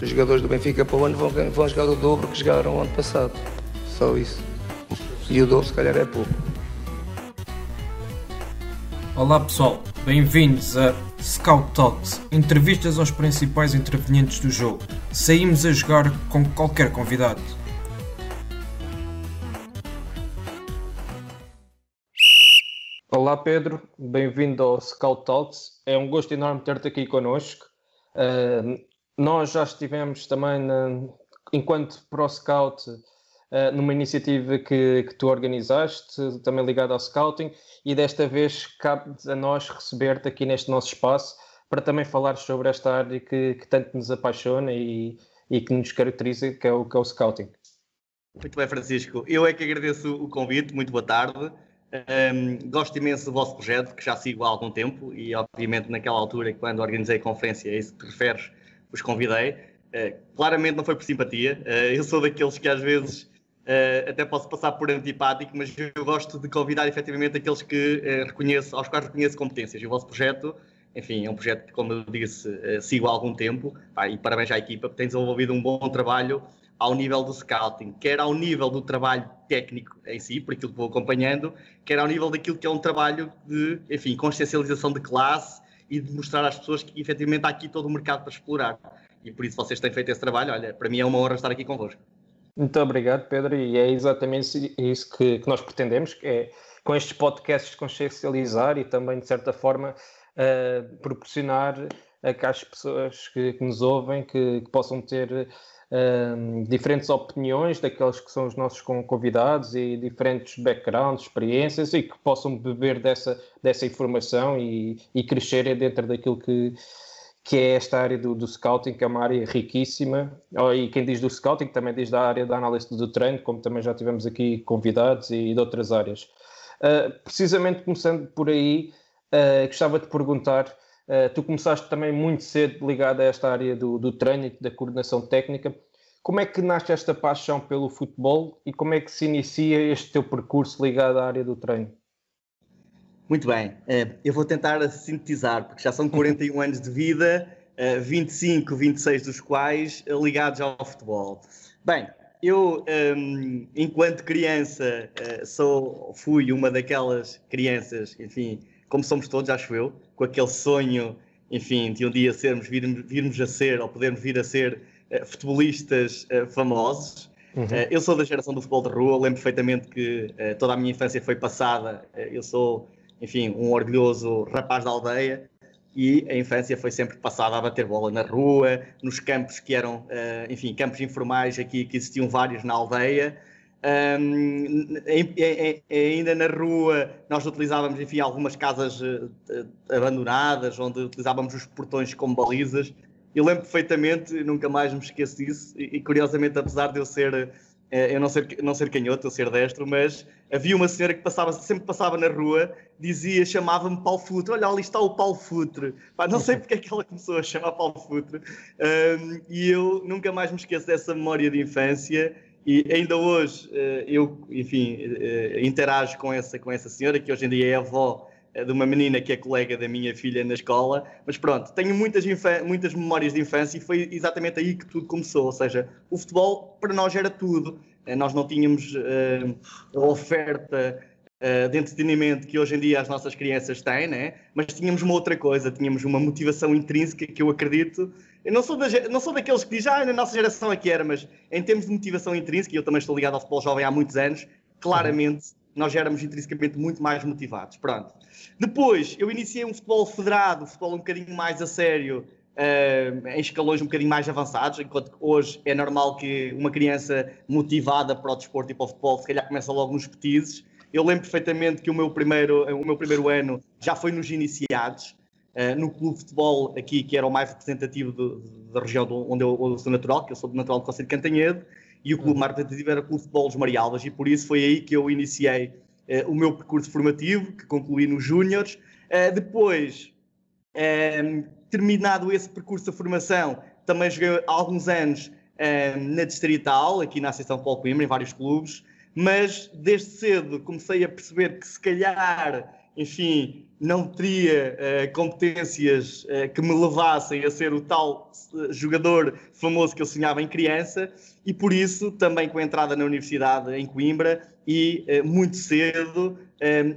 os jogadores do Benfica para o ano vão, vão jogar o dobro que jogaram o ano passado. Só isso. E o dobro se calhar é pouco. Olá pessoal, bem-vindos a Scout Talks, entrevistas aos principais intervenientes do jogo. Saímos a jogar com qualquer convidado. Olá Pedro, bem-vindo ao Scout Talks. É um gosto enorme ter-te aqui connosco. Uh, nós já estivemos também, na, enquanto Pro Scout, uh, numa iniciativa que, que, tu organizaste, também ligada ao Scouting, e desta vez cabe a nós receber-te aqui neste nosso espaço para também falar sobre esta área que, que tanto nos apaixona e, e, que nos caracteriza, que é, o, que é o Scouting. Muito bem, Francisco. Eu é que agradeço o convite, muito boa tarde. Um, gosto imenso do vosso projeto, que já sigo há algum tempo e, obviamente, naquela altura, quando organizei a conferência, é isso que te referes, os convidei. Uh, claramente não foi por simpatia. Uh, eu sou daqueles que às vezes uh, até posso passar por antipático, mas eu gosto de convidar efetivamente aqueles que reconheço, aos quais reconheço competências. O vosso projeto, enfim, é um projeto que, como eu disse, sigo há algum tempo. E parabéns à equipa, porque tem desenvolvido um bom trabalho ao nível do scouting, quer ao nível do trabalho técnico em si, por aquilo que vou acompanhando, quer ao nível daquilo que é um trabalho de, enfim, consciencialização de classe e de mostrar às pessoas que efetivamente há aqui todo o mercado para explorar. E por isso vocês têm feito esse trabalho. Olha, para mim é uma honra estar aqui convosco. Muito obrigado, Pedro, e é exatamente isso que, que nós pretendemos, que é com estes podcasts consciencializar e também, de certa forma, uh, proporcionar a que as pessoas que, que nos ouvem que, que possam ter diferentes opiniões daqueles que são os nossos convidados e diferentes backgrounds, experiências e que possam beber dessa, dessa informação e, e crescerem dentro daquilo que, que é esta área do, do, scouting, que é uma área riquíssima. E quem diz do scouting também diz da área da análise do treino, como também já tivemos aqui convidados e, e de outras áreas. Uh, precisamente começando por aí, uh, gostava de perguntar Uh, tu começaste também muito cedo ligado a esta área do, do treino e da coordenação técnica. Como é que nasce esta paixão pelo futebol e como é que se inicia este teu percurso ligado à área do treino? Muito bem, uh, eu vou tentar sintetizar, porque já são 41 anos de vida, uh, 25, 26 dos quais ligados ao futebol. Bem, eu, um, ehm, enquanto criança, sou, fui uma daquelas crianças, enfim, como somos todos, acho eu, com aquele sonho, enfim, de um dia sermos, virmos, virmos a ser, ou podermos vir a ser uh, futebolistas uh, famosos. Uhum. Uh, eu sou da geração do futebol de rua, lembro perfeitamente que toda a minha infância foi passada. eu sou, enfim, um orgulhoso rapaz da aldeia e a infância foi sempre passada a bater bola na rua, nos campos que eram, enfim, campos informais aqui, que existiam vários na aldeia. Um, ainda na rua, nós utilizávamos enfim, algumas casas uh, abandonadas, onde utilizávamos os portões como balizas. Eu lembro perfeitamente, nunca mais me esqueço disso, e, curiosamente, apesar de eu ser, uh, eu não ser, não ser canhoto, eu ser destro, mas havia uma senhora que passava, sempre passava na rua, dizia, chamava-me Paulo Futre, olha ali está o Paulo Futre. Pá, não sei porque é que ela começou a chamar Paulo Futre, um, e eu nunca mais me esqueço dessa memória de infância. E ainda hoje eh, eu, enfim, eh, interajo com essa, com essa senhora, que hoje em dia é avó eh, de uma menina que é colega da minha filha na escola, mas pronto, tenho muitas, muitas memórias de infância e foi exatamente aí que tudo começou. Ou seja, o futebol para nós era tudo. Nós não tínhamos uh, a oferta uh, de entretenimento que hoje em dia as nossas crianças têm, né? mas tínhamos uma outra coisa, tínhamos uma motivação intrínseca que eu acredito eu não sou, da, não sou daqueles que dizem, ah, na nossa geração é que era, mas em termos de motivação intrínseca, e eu também estou ligado ao futebol jovem há muitos anos, claramente nós já éramos intrinsecamente muito mais motivados. Pronto. Depois, eu iniciei um futebol federado, um futebol um bocadinho mais a sério, uh, em escalões um bocadinho mais avançados, enquanto que hoje é normal que uma criança motivada para o desporto e para o futebol, se calhar começa logo nos petizes. Eu lembro perfeitamente que o meu primeiro, o meu primeiro ano já foi nos iniciados, no clube de futebol aqui, que era o mais representativo de, da região onde eu, onde eu, sou natural, que eu sou natural do Conselho de Cantanhede, e o clube uhum. mais representativo era o Clube de Futebol dos Marialvas, e por isso foi aí que eu iniciei o meu percurso formativo, que concluí nos Júniores. depois, terminado esse percurso de formação, também joguei alguns anos na Distrital, aqui na Associação Paulo Coimbra, em vários clubes, mas desde cedo comecei a perceber que se calhar, enfim, não teria uh, competências uh, que me levassem a ser o tal uh, jogador famoso que eu sonhava em criança e por isso também com a entrada na universidade em Coimbra e muito cedo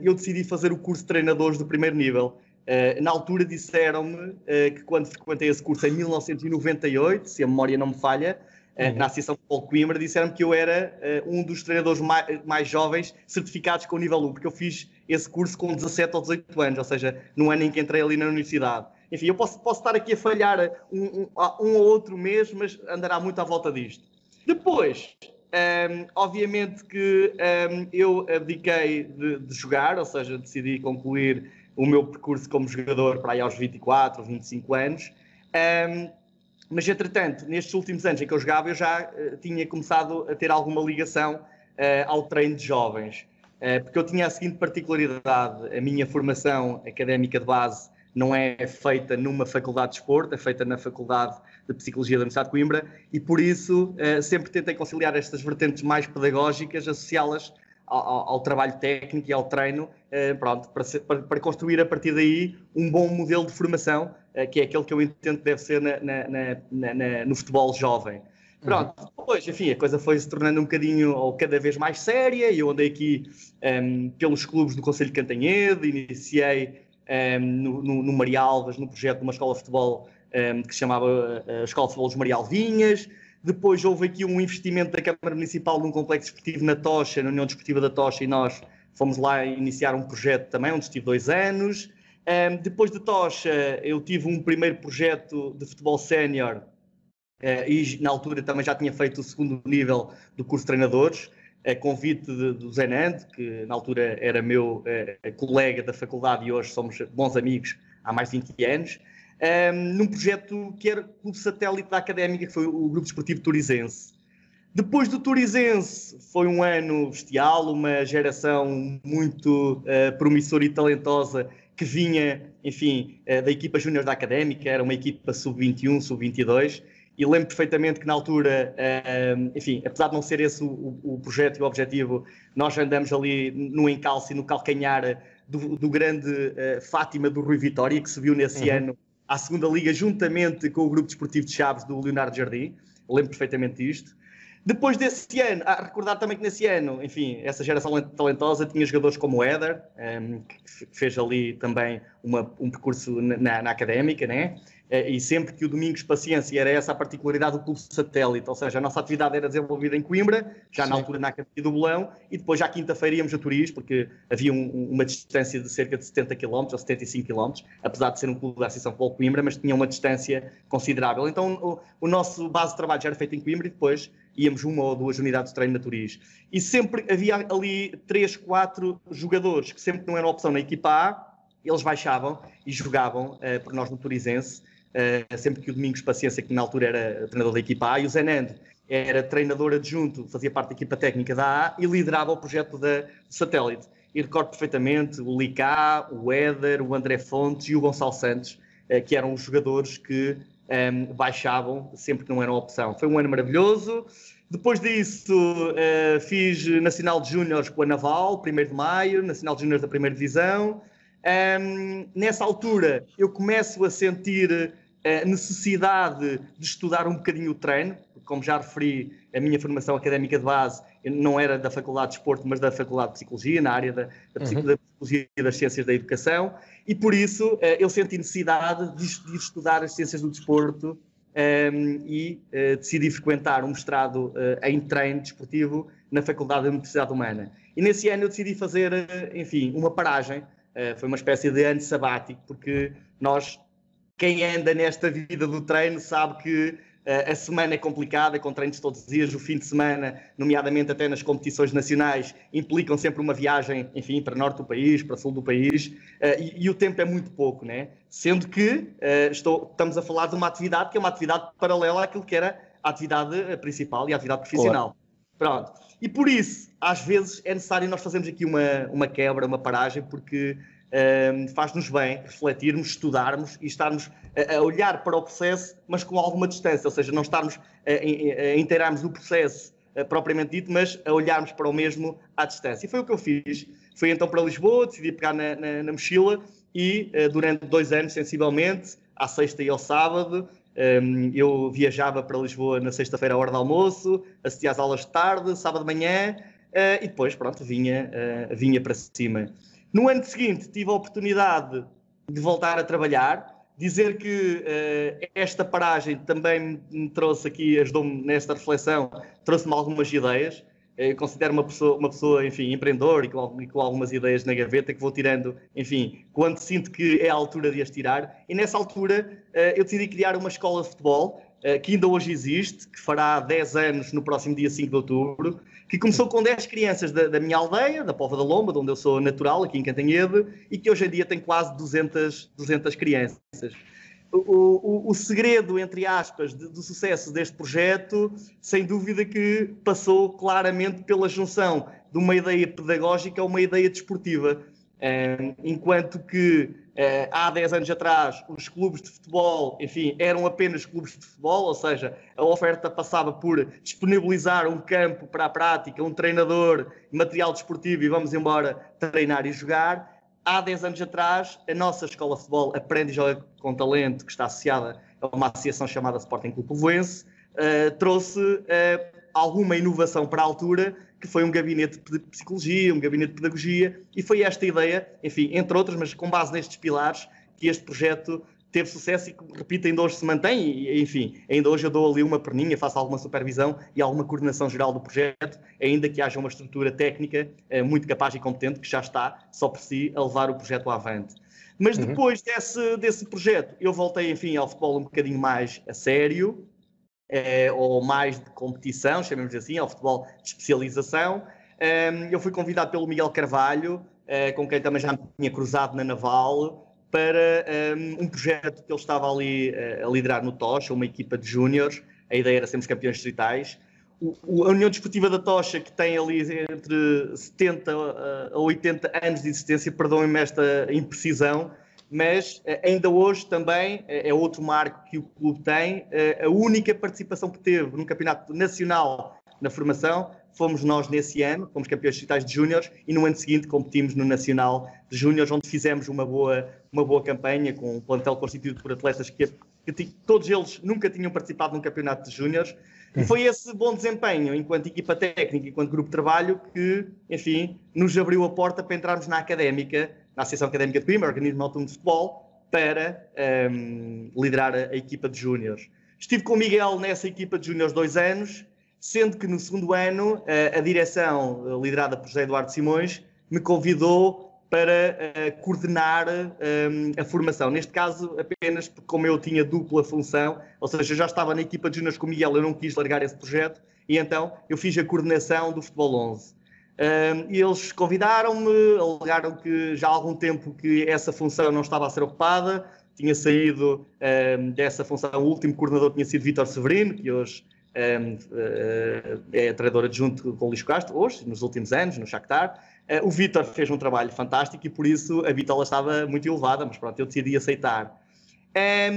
eu decidi fazer o curso de treinadores do primeiro nível. na altura disseram-me que quando frequentei esse curso em 1998, se a memória não me falha, eh, uhum. na Associação de Futebol Coimbra, disseram que eu era uh, um dos treinadores mais, mais, jovens certificados com o nível 1, porque eu fiz esse curso com 17 ou 18 anos, ou seja, no ano em que entrei ali na universidade. Enfim, eu posso, posso estar aqui a falhar um, um, um ou outro mês, mas andará muito à volta disto. Depois, um, ehm, obviamente que ehm, eu abdiquei de, de, jogar, ou seja, decidi concluir o meu percurso como jogador para aí aos 24, 25 anos. Um, ehm, mas, entretanto, nestes últimos anos em que eu jogava, eu já uh, tinha começado a ter alguma ligação uh, ao treino de jovens. Uh, porque eu tinha a seguinte particularidade: a minha formação académica de base não é feita numa faculdade de esporte, é feita na Faculdade de Psicologia da Universidade de Coimbra, e por isso sempre tentei conciliar estas vertentes mais pedagógicas, associá-las ao, ao, trabalho técnico e ao treino, eh, pronto, para, ser, para, para, construir a partir daí um bom modelo de formação, eh, que é aquele que eu entendo que deve ser na, na, na, no futebol jovem. Pronto, uhum. depois, enfim, a coisa foi se tornando um bocadinho ou cada vez mais séria. e Eu andei aqui um, ehm, pelos clubes do Conselho de Cantanhede, iniciei um, ehm, no, no, no Maria Alves, no projeto de uma escola de futebol um, ehm, que se chamava a Escola de Futebol dos Maria Alvinhas. Depois houve aqui um investimento da Câmara Municipal num complexo esportivo na Tocha, na União Desportiva da Tocha, e nós fomos lá iniciar um projeto também, onde estive dois anos. Um, depois de Tocha, eu tive um primeiro projeto de futebol sénior e na altura também já tinha feito o segundo nível do curso de treinadores, a convite de, do Zenand, que na altura era meu uh, colega da faculdade e hoje somos bons amigos há mais de 20 anos um, num projeto que era clube satélite da Académica, que foi o Grupo Desportivo Turizense. Depois do Turizense, foi um ano bestial, uma geração muito uh, promissora e talentosa que vinha, enfim, da equipa júnior da Académica, era uma equipa sub-21, sub-22, e lembro perfeitamente que na altura, uh, enfim, apesar de não ser esse o, o, projeto e o objetivo, nós andamos ali no encalço e no calcanhar do, do grande Fátima do Rui Vitória, que subiu nesse uhum. ano à segunda liga juntamente com o grupo desportivo de Chaves do Leonardo Jardim. lembro perfeitamente disto. Depois desse ano, a recordar também que nesse ano, enfim, essa geração talentosa tinha jogadores como o Éder, um, ehm, que fez ali também uma, um percurso na, na académica, né? Eh, e sempre que o Domingos Paciência era essa a particularidade do clube satélite, ou seja, a nossa atividade era desenvolvida em Coimbra, já Sim. na altura na Academia do Bolão, e depois já quinta-feira íamos a Turis, porque havia um, uma distância de cerca de 70 km ou 75 km, apesar de ser um clube da Associação Futebol Coimbra, mas tinha uma distância considerável. Então o, o, nosso base de trabalho já era feito em Coimbra e depois íamos uma ou duas unidades de treino na Turis. E sempre havia ali três, quatro jogadores que sempre não eram opção na equipa A, eles baixavam e jogavam uh, por nós no Turizense uh, sempre que o Domingos Paciência, que na altura era treinador da equipa A, e o Zenando era treinador adjunto, fazia parte da equipa técnica da A e liderava o projeto da satélite. E recordo perfeitamente o Licá, o Éder, o André Fontes e o Gonçalo Santos, uh, que eram os jogadores que um, ehm, baixavam sempre que não era uma opção. Foi um ano maravilhoso. Depois disso, uh, fiz Nacional de Júniores com a Naval, 1 de maio, Nacional de Júniores da primeira divisão. Um, ehm, nessa altura, eu começo a sentir a necessidade de estudar um bocadinho o treino, como já referi, a minha formação académica de base não era da Faculdade de Esporte, mas da Faculdade de Psicologia, na área da, da, uhum. Psicologia e das Ciências da Educação, e por isso eh, eu senti necessidade de, de estudar as Ciências do Desporto um, ehm, e uh, decidi frequentar um mestrado uh, em treino desportivo na Faculdade da Universidade Humana. E nesse ano eu decidi fazer, enfim, uma paragem, uh, foi uma espécie de ano sabático, porque nós quem anda nesta vida do treino sabe que a semana é complicada, com treinos todos os dias, o fim de semana, nomeadamente até nas competições nacionais, implicam sempre uma viagem, enfim, para norte do país, para sul do país, e, e o tempo é muito pouco, né? Sendo que estou, estamos a falar de uma atividade que é uma atividade paralela àquilo que era a atividade principal e a atividade profissional. Claro. Pronto. E por isso, às vezes, é necessário nós fazermos aqui uma, uma quebra, uma paragem, porque um, faz-nos bem refletirmos, estudarmos e estarmos a, olhar para o processo, mas com alguma distância, ou seja, não estarmos a, inteirarmos do processo uh, propriamente dito, mas a olharmos para o mesmo à distância. E foi o que eu fiz. Fui então para Lisboa, decidi pegar na, na, na mochila e uh, durante dois anos, sensivelmente, à sexta e ao sábado, um, eu viajava para Lisboa na sexta-feira à hora do almoço, assistia às aulas de tarde, sábado de manhã, uh, e depois, pronto, vinha, vinha para cima. No ano seguinte, tive a oportunidade de voltar a trabalhar, dizer que uh, esta paragem também me trouxe aqui, ajudou-me nesta reflexão, trouxe-me algumas ideias. Eu considero uma pessoa, uma pessoa enfim, empreendedor e com, e com, algumas ideias na gaveta que vou tirando, enfim, quando sinto que é a altura de as tirar. E nessa altura uh, eu decidi criar uma escola de futebol, uh, que ainda hoje existe, que fará 10 anos no próximo dia 5 de outubro, que começou com 10 crianças da, da, minha aldeia, da Pova da Lomba, de onde eu sou natural, aqui em Cantanhede, e que hoje em dia tem quase 200, 200 crianças. O, o, o segredo, entre aspas, de, do sucesso deste projeto, sem dúvida que passou claramente pela junção de uma ideia pedagógica a uma ideia desportiva. Enquanto que Uh, há 10 anos atrás, os clubes de futebol, enfim, eram apenas clubes de futebol, ou seja, a oferta passava por disponibilizar um campo para a prática, um treinador, material desportivo e vamos embora treinar e jogar. Há 10 anos atrás, a nossa escola de futebol Aprende e Joga com Talento, que está associada a uma associação chamada Sporting Clube Povoense, uh, trouxe uh, alguma inovação para a altura que foi um gabinete de psicologia, um gabinete de pedagogia, e foi esta ideia, enfim, entre outras, mas com base nestes pilares, que este projeto teve sucesso e que, repito, ainda hoje se mantém, e, enfim, ainda hoje eu dou ali uma perninha, faço alguma supervisão e alguma coordenação geral do projeto, ainda que haja uma estrutura técnica eh, muito capaz e competente, que já está, só por si, a levar o projeto avante. Mas uhum. depois uhum. desse, desse projeto, eu voltei, enfim, ao futebol um bocadinho mais a sério, eh, ou mais de competição, chamemos assim, ao futebol de especialização. Um, eu fui convidado pelo Miguel Carvalho, uh, com quem também já me tinha cruzado na Naval, para um, um projeto que ele estava ali uh, a liderar no Tocha, uma equipa de júniores. A ideia era sermos campeões distritais. O, a União Desportiva da Tocha, que tem ali entre 70 a 80 anos de existência, perdoem-me esta imprecisão, mas eh, ainda hoje também eh, é outro marco que o clube tem. Eh, a única participação que teve num campeonato nacional na formação fomos nós nesse ano, fomos campeões digitais de júniores e no ano seguinte competimos no Nacional de Júniores, onde fizemos uma boa, uma boa campanha com um plantel constituído por atletas que, que todos eles nunca tinham participado num campeonato de júniores. E foi esse bom desempenho, enquanto equipa técnica, enquanto grupo de trabalho, que, enfim, nos abriu a porta para entrarmos na académica na Associação Académica de Coimbra, organismo autónomo de futebol, para um, liderar a, a, equipa de júniores. Estive com o Miguel nessa equipa de júniores dois anos, sendo que no segundo ano a, a direção, liderada por José Eduardo Simões, me convidou para uh, coordenar um, a formação. Neste caso, apenas porque, como eu tinha dupla função, ou seja, eu já estava na equipa de júniores com o Miguel, eu não quis largar esse projeto, e então eu fiz a coordenação do Futebol 11. E eles convidaram-me, alegaram que já há algum tempo que essa função não estava a ser ocupada, tinha saído dessa função, o último coordenador tinha sido Vítor Severino, que hoje ah, é treinador adjunto com o Luís Castro, hoje, nos últimos anos, no Shakhtar. Uh, o Vítor fez um trabalho fantástico e por isso a bitola estava muito elevada, mas pronto, eu decidi aceitar.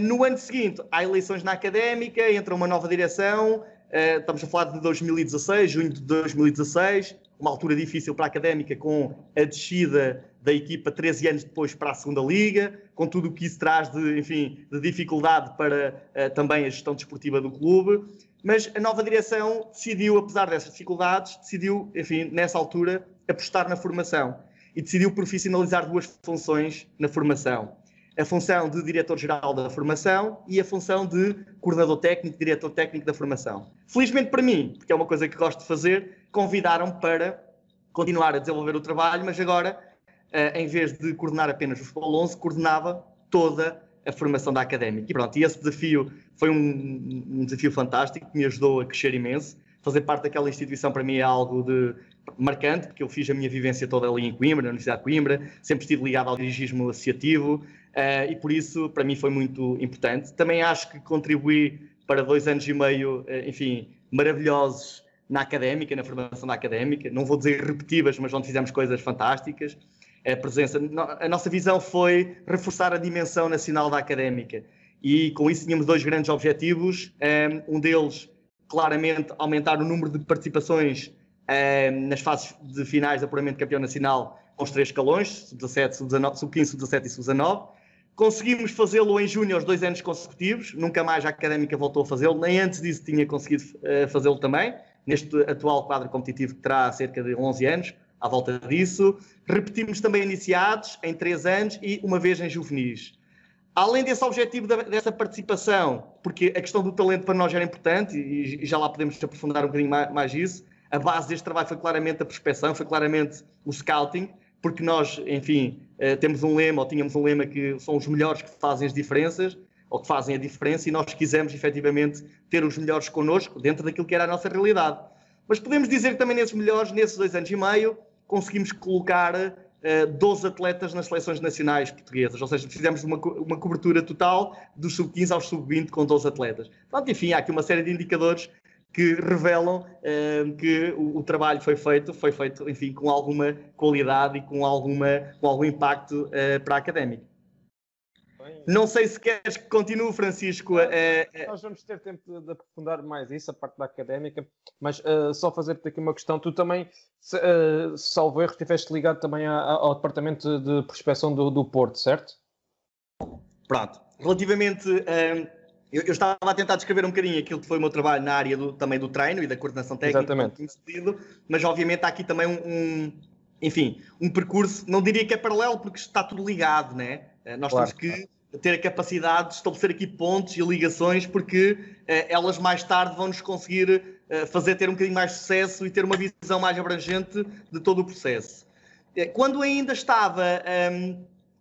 no ano seguinte, há eleições na académica, entra uma nova direção, uh, estamos a falar de 2016, junho de 2016, uma altura difícil para a Académica, com a descida da equipa 13 anos depois para a segunda Liga, com tudo o que isso traz de, enfim, de dificuldade para uh, também a gestão desportiva do clube. Mas a nova direção decidiu, apesar dessas dificuldades, decidiu, enfim, nessa altura, apostar na formação e decidiu profissionalizar duas funções na formação. A função de diretor-geral da formação e a função de coordenador técnico, diretor técnico da formação. Felizmente para mim, porque é uma coisa que gosto de fazer, convidaram para continuar a desenvolver o trabalho, mas agora, uh, em vez de coordenar apenas o Futebol 11, coordenava toda a formação da académica. E pronto, e esse desafio foi um, um desafio fantástico que me ajudou a crescer imenso. Fazer parte daquela instituição para mim é algo de marcante, porque eu fiz a minha vivência toda ali em Coimbra, na Universidade de Coimbra, sempre estive ligado ao dirigismo associativo uh, e por isso para mim foi muito importante. Também acho que contribuí para dois anos e meio, uh, enfim, maravilhosos na académica, na formação da académica, não vou dizer repetitivas, mas onde fizemos coisas fantásticas. A presença, a nossa visão foi reforçar a dimensão nacional da académica e com isso tínhamos dois grandes objetivos. Um deles, claramente, aumentar o número de participações nas fases de finais de apuramento campeão nacional com os três escalões, sub-17, sub-19, sub-15, sub-17 e sub-19. Conseguimos fazê-lo em junho aos dois anos consecutivos, nunca mais a académica voltou a fazê-lo, nem antes disso tinha conseguido uh, fazê-lo também, neste atual quadro competitivo que terá cerca de 11 anos, à volta disso. Repetimos também iniciados em três anos e uma vez em juvenis. Além desse objetivo dessa participação, porque a questão do talento para nós era importante e, já lá podemos aprofundar um bocadinho mais, mais isso, a base deste trabalho foi claramente a prospecção, foi claramente o scouting, porque nós, enfim, eh, temos um lema, ou tínhamos um lema que são os melhores que fazem as diferenças, ou que fazem a diferença, e nós quisemos efetivamente ter os melhores connosco, dentro daquilo que era a nossa realidade. Mas podemos dizer que também nesses melhores, nesses dois anos e meio, conseguimos colocar 12 eh, atletas nas seleções nacionais portuguesas, ou seja, fizemos uma, uma cobertura total dos sub-15 aos sub-20 com 12 atletas. Portanto, enfim, há aqui uma série de indicadores que revelam uh, que o, o, trabalho foi feito, foi feito, enfim, com alguma qualidade e com, alguma, com algum impacto uh, para a académica. Não sei se queres que continue, Francisco. Uh, nós vamos ter tempo de, de, aprofundar mais isso, a parte da académica, mas uh, só fazer-te aqui uma questão. Tu também, se, uh, salvo erro, estiveste ligado também a, a, ao departamento de prospecção do, do Porto, certo? Pronto. Relativamente. Eu, eu, estava a tentar descrever um bocadinho aquilo que foi o meu trabalho na área do, também do treino e da coordenação técnica. Exatamente. Mas obviamente há aqui também um, um, enfim, um percurso, não diria que é paralelo, porque está tudo ligado, né? Nós claro. temos que ter a capacidade de estabelecer aqui pontos e ligações, porque eh, elas mais tarde vão nos conseguir eh, fazer ter um bocadinho mais sucesso e ter uma visão mais abrangente de todo o processo. Eh, quando ainda estava ehm,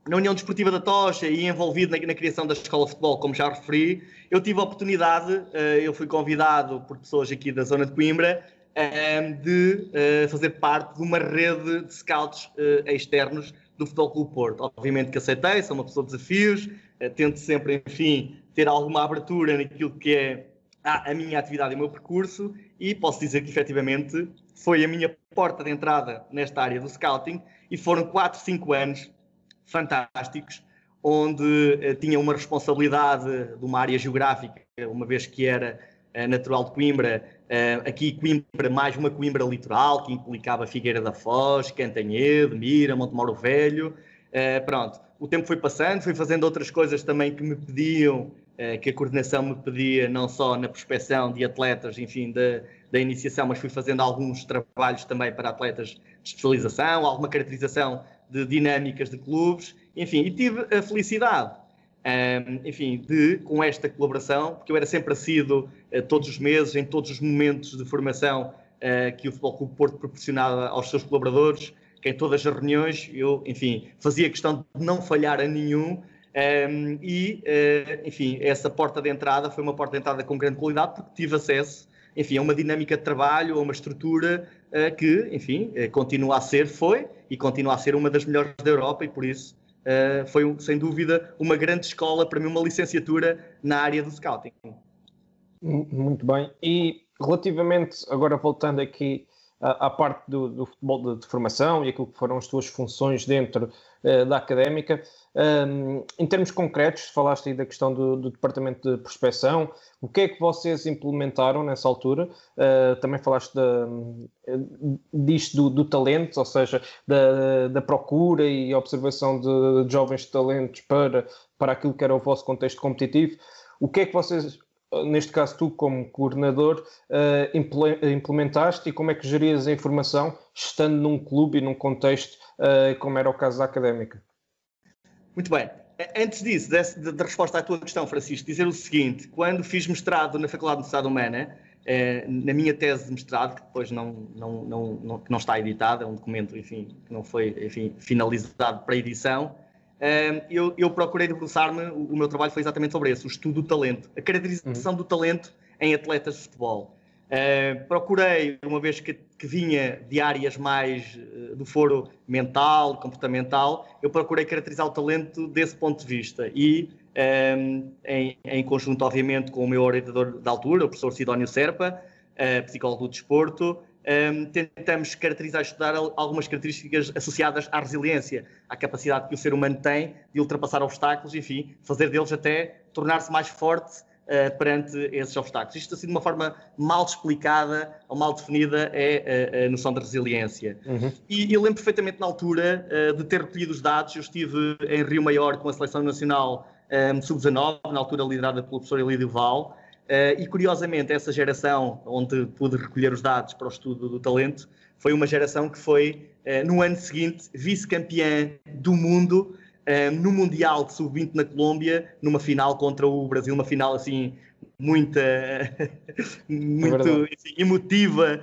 na União Desportiva da Tocha e envolvido na, na, criação da Escola de Futebol, como já referi, eu tive a oportunidade, eu fui convidado por pessoas aqui da zona de Coimbra, ehm, de fazer parte de uma rede de scouts externos do Futebol Clube Porto. Obviamente que aceitei, sou uma pessoa de desafios, eh, tento sempre, enfim, ter alguma abertura naquilo que é a, a minha atividade e o meu percurso e posso dizer que efetivamente foi a minha porta de entrada nesta área do scouting e foram 4, 5 anos fantásticos onde uh, tinha uma responsabilidade de uma área geográfica, uma vez que era uh, natural de Coimbra, uh, aqui Coimbra, mais uma Coimbra litoral, que implicava Figueira da Foz, Cantanhede, Mira, Montemoro Velho, pronto o tempo foi passando, fui fazendo outras coisas também que me pediam, eh, que a coordenação me pedia, não só na prospecção de atletas, enfim, da, da iniciação, mas fui fazendo alguns trabalhos também para atletas de especialização, alguma caracterização de dinâmicas de clubes, enfim, e tive a felicidade, um, enfim, de, com esta colaboração, porque eu era sempre assíduo uh, todos os meses, em todos os momentos de formação uh, que o Futebol Clube Porto proporcionava aos seus colaboradores, que em todas as reuniões eu, enfim, fazia questão de não falhar a nenhum. Um, e, uh, enfim, essa porta de entrada foi uma porta de entrada com grande qualidade porque tive acesso, enfim, a uma dinâmica de trabalho, a uma estrutura que, enfim, continua a ser, foi e continua a ser uma das melhores da Europa e por isso foi, sem dúvida, uma grande escola, para mim, uma licenciatura na área do scouting. Muito bem. E relativamente, agora voltando aqui à, parte do, do futebol de, de, formação e aquilo que foram as tuas funções dentro uh, da académica. Um, em termos concretos, falaste aí da questão do, do, departamento de prospecção, o que é que vocês implementaram nessa altura? Uh, também falaste da, disto do, do, talento, ou seja, da, da procura e observação de, de jovens talentos para, para aquilo que era o vosso contexto competitivo. O que é que vocês neste caso tu como coordenador, uh, implementaste e como é que gerias a informação estando num clube e num contexto uh, como era o caso da académica? Muito bem. Antes disso, da resposta à tua questão, Francisco, dizer o seguinte: quando fiz mestrado na Faculdade de Universidade Humana, eh, na minha tese de mestrado, que depois não, não, não, não, não está editada, é um documento enfim, que não foi enfim, finalizado para edição, eu, eu procurei debruçar-me, o, meu trabalho foi exatamente sobre isso, o estudo do talento, a caracterização uhum. do talento em atletas de futebol. Uh, procurei, uma vez que, que, vinha de áreas mais uh, do foro mental, comportamental, eu procurei caracterizar o talento desse ponto de vista e, um, em, em, conjunto, obviamente, com o meu orientador da altura, o professor Sidónio Serpa, uh, psicólogo do desporto, um, tentamos caracterizar e estudar algumas características associadas à resiliência, à capacidade que o ser humano tem de ultrapassar obstáculos, enfim, fazer deles até tornar-se mais forte uh, perante esses obstáculos. Isto, assim, de uma forma mal explicada ou mal definida, é a, a noção de resiliência. Uhum. E eu lembro perfeitamente na altura uh, de ter recolhido os dados. Eu estive em Rio Maior com a Seleção Nacional um, Sub-19, na altura liderada pelo professor Elídio Val. Uh, e curiosamente, essa geração onde pude recolher os dados para o estudo do talento foi uma geração que foi, uh, no ano seguinte, vice-campeã do mundo uh, no Mundial de Sub-20 na Colômbia, numa final contra o Brasil, uma final assim muita, muito é assim, emotiva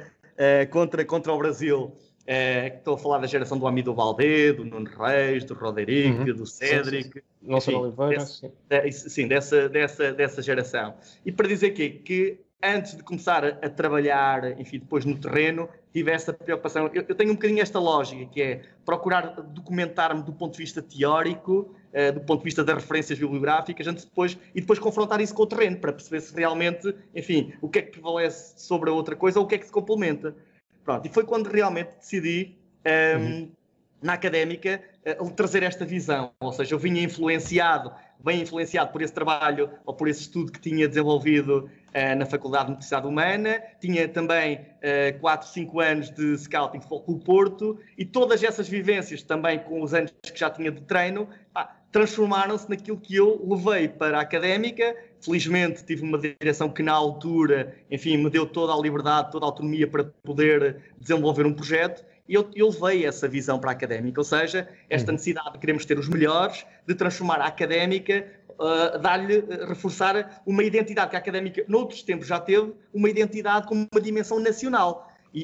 contra, contra o Brasil. Estou a falar da geração do Amido Valdê, do Nuno Reis, do Roderick, uhum. do Cédric. Nossa Oliveira, sim. sim, dessa, dessa, dessa geração. E para dizer que, que antes de começar a, trabalhar, enfim, depois no terreno, tive essa preocupação. Eu, eu tenho um bocadinho esta lógica, que é procurar documentar-me do ponto de vista teórico, uh, do ponto de vista das referências bibliográficas, antes de depois, e depois confrontar isso com o terreno, para perceber se realmente, enfim, o que é que prevalece sobre a outra coisa ou o que é que se complementa. Pronto, e foi quando realmente decidi um, ehm, uhum. na académica uh, trazer esta visão, ou seja, eu vinha influenciado, bem influenciado por esse trabalho ou por esse estudo que tinha desenvolvido uh, na Faculdade de Medicina Humana, tinha também uh, 4, 5 anos de scouting com o Porto. E todas essas vivências também com os anos que já tinha de treino, transformaram-se naquilo que eu levei para a académica. Felizmente tive uma direção que na altura, enfim, me deu toda a liberdade, toda a autonomia para poder desenvolver um projeto e eu, eu levei essa visão para a académica, ou seja, esta uhum. necessidade de queremos ter os melhores, de transformar a académica, uh, dar-lhe, uh, reforçar uma identidade que a académica, noutros tempos já teve, uma identidade com uma dimensão nacional. E,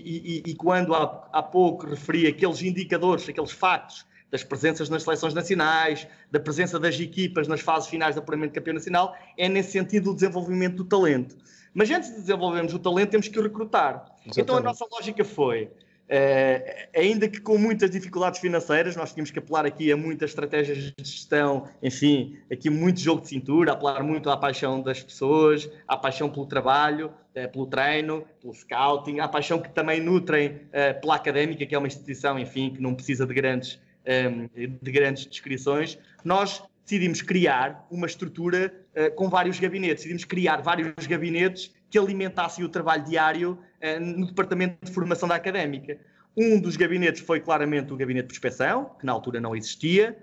e, e quando há, há pouco referi aqueles indicadores, aqueles factos das presenças nas seleções nacionais, da presença das equipas nas fases finais do apuramento de campeão nacional, é nesse sentido o desenvolvimento do talento. Mas antes de desenvolvermos o talento, temos que o recrutar. Exatamente. Então a nossa lógica foi: Uh, ainda que com muitas dificuldades financeiras, nós tínhamos que apelar aqui a muitas estratégias de gestão, enfim, aqui muito jogo de cintura, apelar muito à paixão das pessoas, à paixão pelo trabalho, uh, pelo treino, pelo scouting, à paixão que também nutrem uh, pela académica, que é uma instituição, enfim, que não precisa de grandes, de grandes descrições. Nós decidimos criar uma estrutura com vários gabinetes, decidimos criar vários gabinetes que alimentassem o trabalho diário eh, no departamento de formação da académica. Um dos gabinetes foi claramente o gabinete de prospeção, que na altura não existia.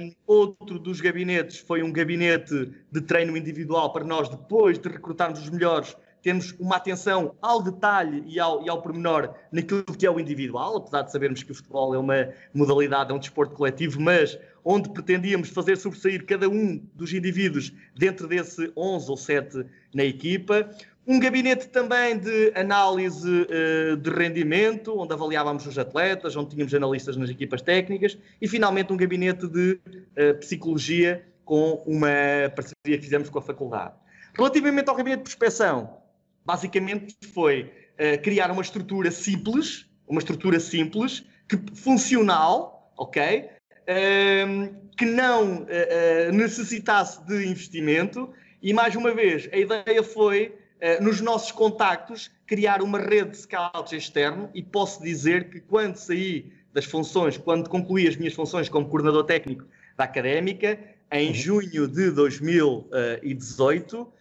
Um, outro dos gabinetes foi um gabinete de treino individual para nós, depois de recrutarmos os melhores, temos uma atenção ao detalhe e ao, e ao pormenor naquilo que é o individual, apesar de sabermos que o futebol é uma modalidade, é um desporto coletivo, mas onde pretendíamos fazer sobressair cada um dos indivíduos dentro desse 11 ou 7 na equipa. Um gabinete também de análise uh, de rendimento, onde avaliávamos os atletas, onde tínhamos analistas nas equipas técnicas, e finalmente um gabinete de uh, psicologia com uma parceria que fizemos com a faculdade. Relativamente ao gabinete de prospeção, basicamente foi uh, criar uma estrutura simples, uma estrutura simples, que, funcional, ok? Ehm, que não necessitasse de investimento, e mais uma vez, a ideia foi nos nossos contactos, criar uma rede de scouts externo e posso dizer que quando saí das funções, quando concluí as minhas funções como coordenador técnico da Académica, em uhum. junho de 2018,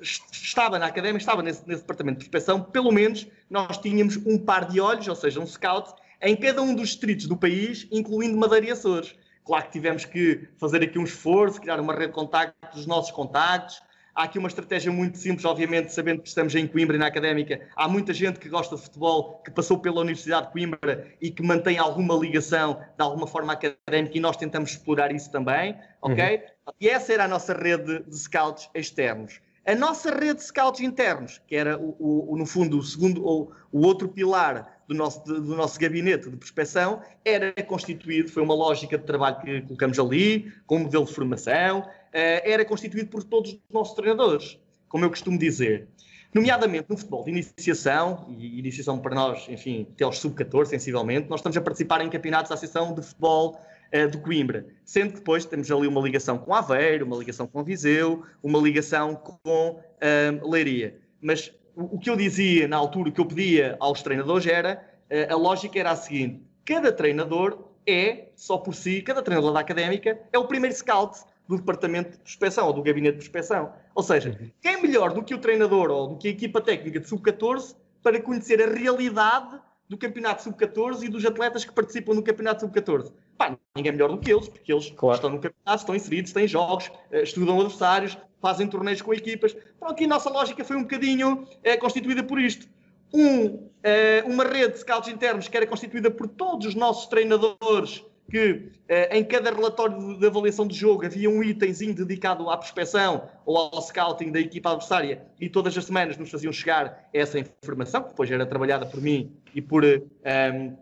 estava na Académica, estava nesse, nesse departamento de inspeção, pelo menos nós tínhamos um par de olhos, ou seja, um scout, em cada um dos distritos do país, incluindo Madeira e Açores. Claro que tivemos que fazer aqui um esforço, criar uma rede de contactos dos nossos contactos, Há aqui uma estratégia muito simples, obviamente, sabendo que estamos em Coimbra e na académica. Há muita gente que gosta de futebol, que passou pela Universidade de Coimbra e que mantém alguma ligação de alguma forma académica e nós tentamos explorar isso também, ok? Uhum. E essa era a nossa rede de scouts externos. A nossa rede de scouts internos, que era, o, o, no fundo, o segundo ou o outro pilar do nosso, do nosso gabinete de prospecção era constituído, foi uma lógica de trabalho que colocamos ali, com um modelo de formação, era constituído por todos os nossos treinadores, como eu costumo dizer. Nomeadamente no futebol de iniciação, e iniciação para nós, enfim, até aos sub-14, sensivelmente, nós estamos a participar em campeonatos da Associação de Futebol uh, de Coimbra, sendo que depois temos ali uma ligação com Aveiro, uma ligação com Viseu, uma ligação com uh, Leiria. Mas o, o, que eu dizia na altura, o que eu pedia aos treinadores era, uh, a lógica era a seguinte, cada treinador é, só por si, cada treinador da académica é o primeiro scout do departamento de prospeção ou do gabinete de prospeção. Ou seja, quem é melhor do que o treinador ou do que a equipa técnica de sub-14 para conhecer a realidade do campeonato sub-14 e dos atletas que participam no campeonato sub-14? Pá, ninguém é melhor do que eles, porque eles claro. estão no campeonato, estão inseridos, têm jogos, eh, estudam adversários, fazem torneios com equipas. Então aqui a nossa lógica foi um bocadinho é, constituída por isto. Um, é, uma rede de scouts internos que era constituída por todos os nossos treinadores que eh, em cada relatório de avaliação de jogo havia um itemzinho dedicado à prospeção ou ao scouting da equipa adversária e todas as semanas nos faziam chegar essa informação, que depois era trabalhada por mim e por um, ehm,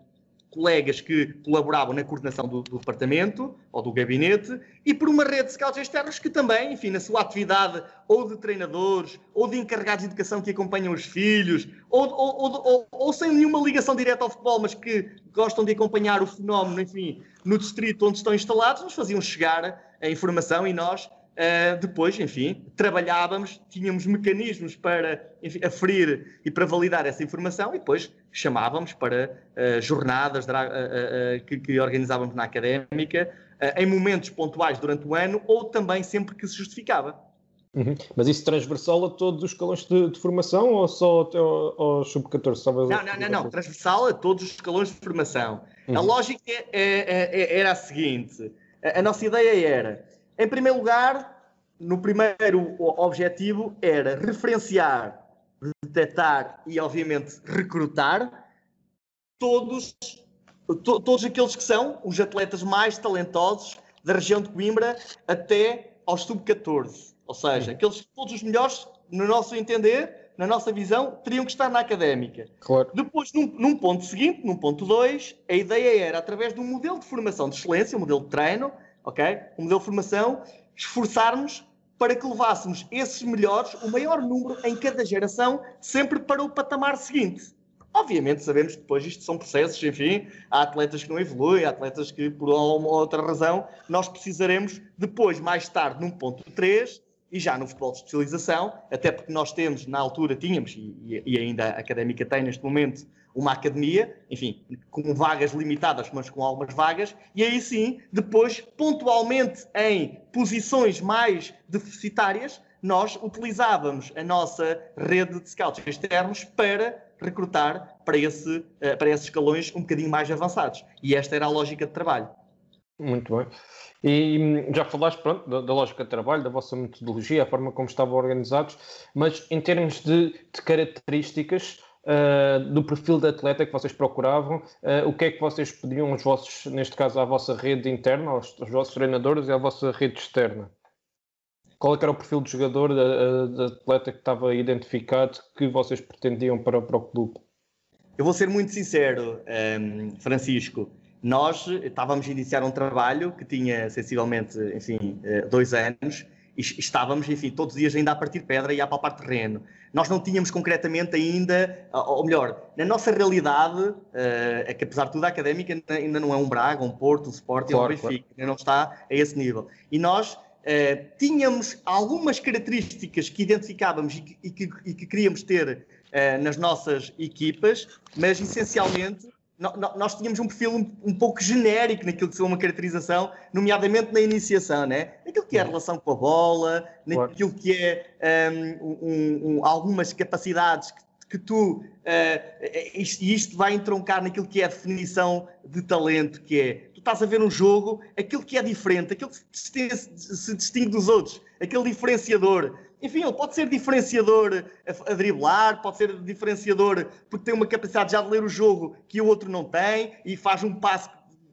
colegas que colaboravam na coordenação do, do, departamento ou do gabinete e por uma rede de scouts externos que também, enfim, na sua atividade ou de treinadores ou de encarregados de educação que acompanham os filhos ou, ou, ou, ou sem nenhuma ligação direta ao futebol, mas que gostam de acompanhar o fenómeno, enfim, no distrito onde estão instalados, nos faziam chegar a informação e nós Uh, depois, enfim, trabalhávamos, tínhamos mecanismos para enfim, aferir e para validar essa informação e depois chamávamos para uh, jornadas uh, que, que, organizávamos na académica em momentos pontuais durante o ano ou também sempre que se justificava. Uhum. Mas isso transversal a todos os escalões de, de formação ou só até aos sub-14? Não, não, não, não, transversal a todos os escalões de formação. Uhum. A lógica é, é, é, era a seguinte: a, a nossa ideia era em primeiro lugar, no primeiro objetivo era referenciar, detectar e, obviamente, recrutar todos, to, todos aqueles que são os atletas mais talentosos da região de Coimbra até aos sub-14. Ou seja, aqueles, todos os melhores, no nosso entender, na nossa visão, teriam que estar na académica. Claro. Depois, num, num ponto seguinte, num ponto 2, a ideia era, através de um modelo de formação de excelência, um modelo de treino, ok? Um modelo de formação, esforçarmos para que levássemos esses melhores, o maior número em cada geração, sempre para o patamar seguinte. Obviamente sabemos que depois isto são processos, enfim, há atletas que não evoluem, há atletas que por uma ou outra razão nós precisaremos depois, mais tarde, num ponto 3, e já no futebol de especialização, até porque nós temos, na altura tínhamos, e, e ainda a Académica tem neste momento, uma academia, enfim, com vagas limitadas, mas com algumas vagas, e aí sim, depois, pontualmente em posições mais deficitárias, nós utilizávamos a nossa rede de scouts externos para recrutar para, esse, eh, para esses escalões um bocadinho mais avançados. E esta era a lógica de trabalho. Muito bem. E hum, já falaste pronto, da, da, lógica de trabalho, da vossa metodologia, a forma como estavam organizados, mas em termos de, de características, uh, do perfil de atleta que vocês procuravam, uh, o que é que vocês pediam aos vossos, neste caso à vossa rede interna, aos, aos vossos treinadores e à vossa rede externa? Qual é era o perfil de jogador, de, atleta que estava identificado que vocês pretendiam para, para o clube? Eu vou ser muito sincero, um, Francisco. Nós estávamos a iniciar um trabalho que tinha sensivelmente, enfim, eh, dois anos estávamos, enfim, todos os dias ainda a partir pedra e a palpar terreno. Nós não tínhamos concretamente ainda, ou melhor, na nossa realidade, é que apesar de tudo a académica ainda não é um Braga, um Porto, um Sporting claro, um Benfica, claro. ainda não está a esse nível. E nós uh, tínhamos algumas características que identificávamos e que, e que, e que queríamos ter uh, nas nossas equipas, mas essencialmente nós tínhamos um perfil um, pouco genérico naquilo que são uma caracterização, nomeadamente na iniciação, né? naquilo que é a relação com a bola, naquilo que é um, um, algumas capacidades que, que tu. Uh, isto, isto vai entroncar naquilo que é a definição de talento, que é tu estás a ver um jogo, aquilo que é diferente, aquilo que se, se distingue dos outros, aquele diferenciador. Enfim, ele pode ser diferenciador a, a, driblar, pode ser diferenciador porque tem uma capacidade já de ler o jogo que o outro não tem e faz um passo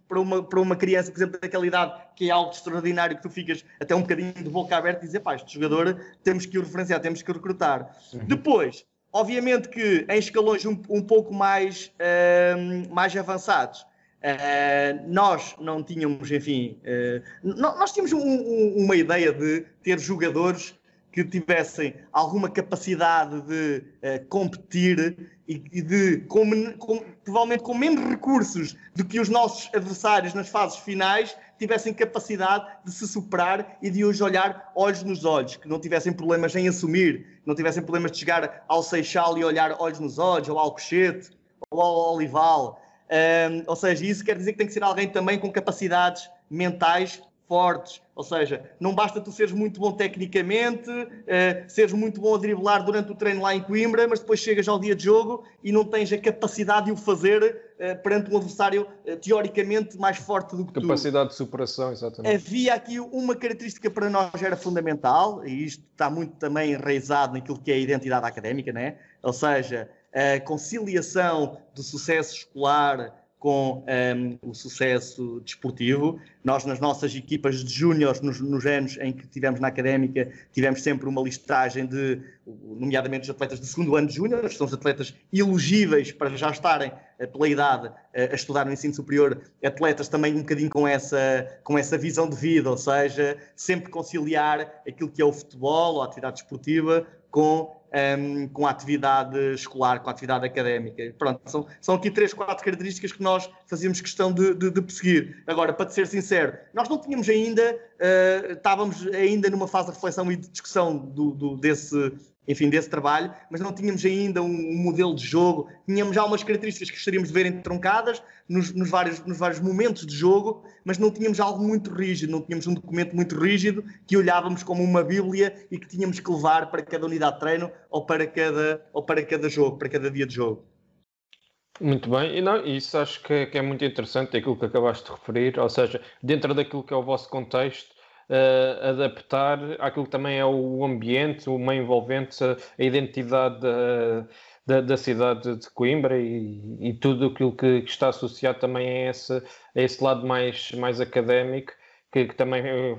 para uma, para uma criança, por exemplo, daquela idade, que é algo extraordinário, que tu ficas até um bocadinho de boca aberta e dizer, pá, este jogador temos que o referenciar, temos que o recrutar. Depois, obviamente que em escalões um, um pouco mais, uh, mais avançados, uh, nós não tínhamos, enfim, uh, nós tínhamos um, um, uma ideia de ter jogadores que tivessem alguma capacidade de uh, competir e, e de, com, com, provavelmente com menos recursos do que os nossos adversários nas fases finais, tivessem capacidade de se superar e de os olhar olhos nos olhos, que não tivessem problemas em assumir, não tivessem problemas de chegar ao Seixal e olhar olhos nos olhos, ou ao Cochete, ou ao Olival. Um, ou seja, isso quer dizer que tem que ser alguém também com capacidades mentais fortes. Ou seja, não basta tu seres muito bom tecnicamente, uh, seres muito bom a driblar durante o treino lá em Coimbra, mas depois chegas ao dia de jogo e não tens a capacidade de o fazer uh, perante um adversário uh, teoricamente mais forte do que capacidade tu. Capacidade de superação, exatamente. Havia aqui uma característica para nós era fundamental, e isto está muito também enraizado naquilo que é a identidade académica, né? ou seja, a conciliação do sucesso escolar com um, ehm, o sucesso desportivo. Nós, nas nossas equipas de júniores, nos, nos, anos em que tivemos na académica, tivemos sempre uma listagem de, nomeadamente, os atletas de segundo ano de júniores, são os atletas elegíveis para já estarem, eh, pela idade, eh, a estudar no ensino superior, atletas também um bocadinho com essa, com essa visão de vida, ou seja, sempre conciliar aquilo que é o futebol a atividade desportiva com um, com a atividade escolar, com a atividade académica. Pronto, são, são aqui três, quatro características que nós fazíamos questão de, de, de perseguir. Agora, para te ser sincero, nós não tínhamos ainda, uh, estávamos ainda numa fase de reflexão e de discussão do, do, desse, enfim, desse trabalho, mas não tínhamos ainda um, um, modelo de jogo, tínhamos já umas características que gostaríamos de ver entroncadas nos, nos, vários, nos vários momentos de jogo, mas não tínhamos algo muito rígido, não tínhamos um documento muito rígido que olhávamos como uma bíblia e que tínhamos que levar para cada unidade de treino ou para cada, ou para cada jogo, para cada dia de jogo. Muito bem, e não, isso acho que é, que é muito interessante, aquilo que acabaste de referir, ou seja, dentro daquilo que é o vosso contexto, uh, adaptar àquilo que também é o ambiente, o meio envolvente, a, identidade da, da, da, cidade de Coimbra e, e tudo aquilo que, que, está associado também a esse, a esse lado mais, mais académico que, que também uh,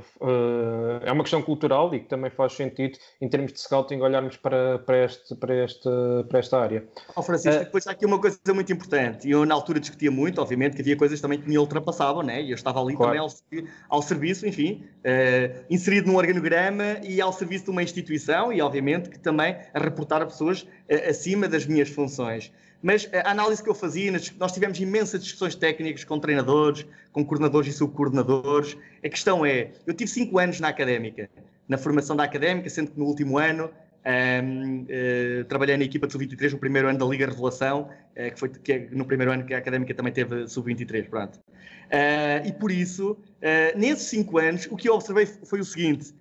é uma questão cultural e que também faz sentido em termos de scouting olharmos para, para, este, para, este, para esta área. Oh, Francisco, uh, depois há aqui uma coisa muito importante. Eu na altura discutia muito, obviamente, que havia coisas também que me ultrapassavam, né? e eu estava ali claro. também ao, ao, serviço, enfim, uh, inserido num organograma e ao serviço de uma instituição e obviamente que também a reportar a pessoas acima das minhas funções. Mas a análise que eu fazia, nós tivemos imensas discussões técnicas com treinadores, com coordenadores e subcoordenadores. A questão é, eu tive cinco anos na académica, na formação da académica, sendo que no último ano um, uh, eh, trabalhei na equipa de sub-23 no primeiro ano da Liga Revelação, uh, que foi que é no primeiro ano que a académica também teve sub-23, pronto. Uh, e por isso, nesses cinco anos, o que eu observei foi o seguinte: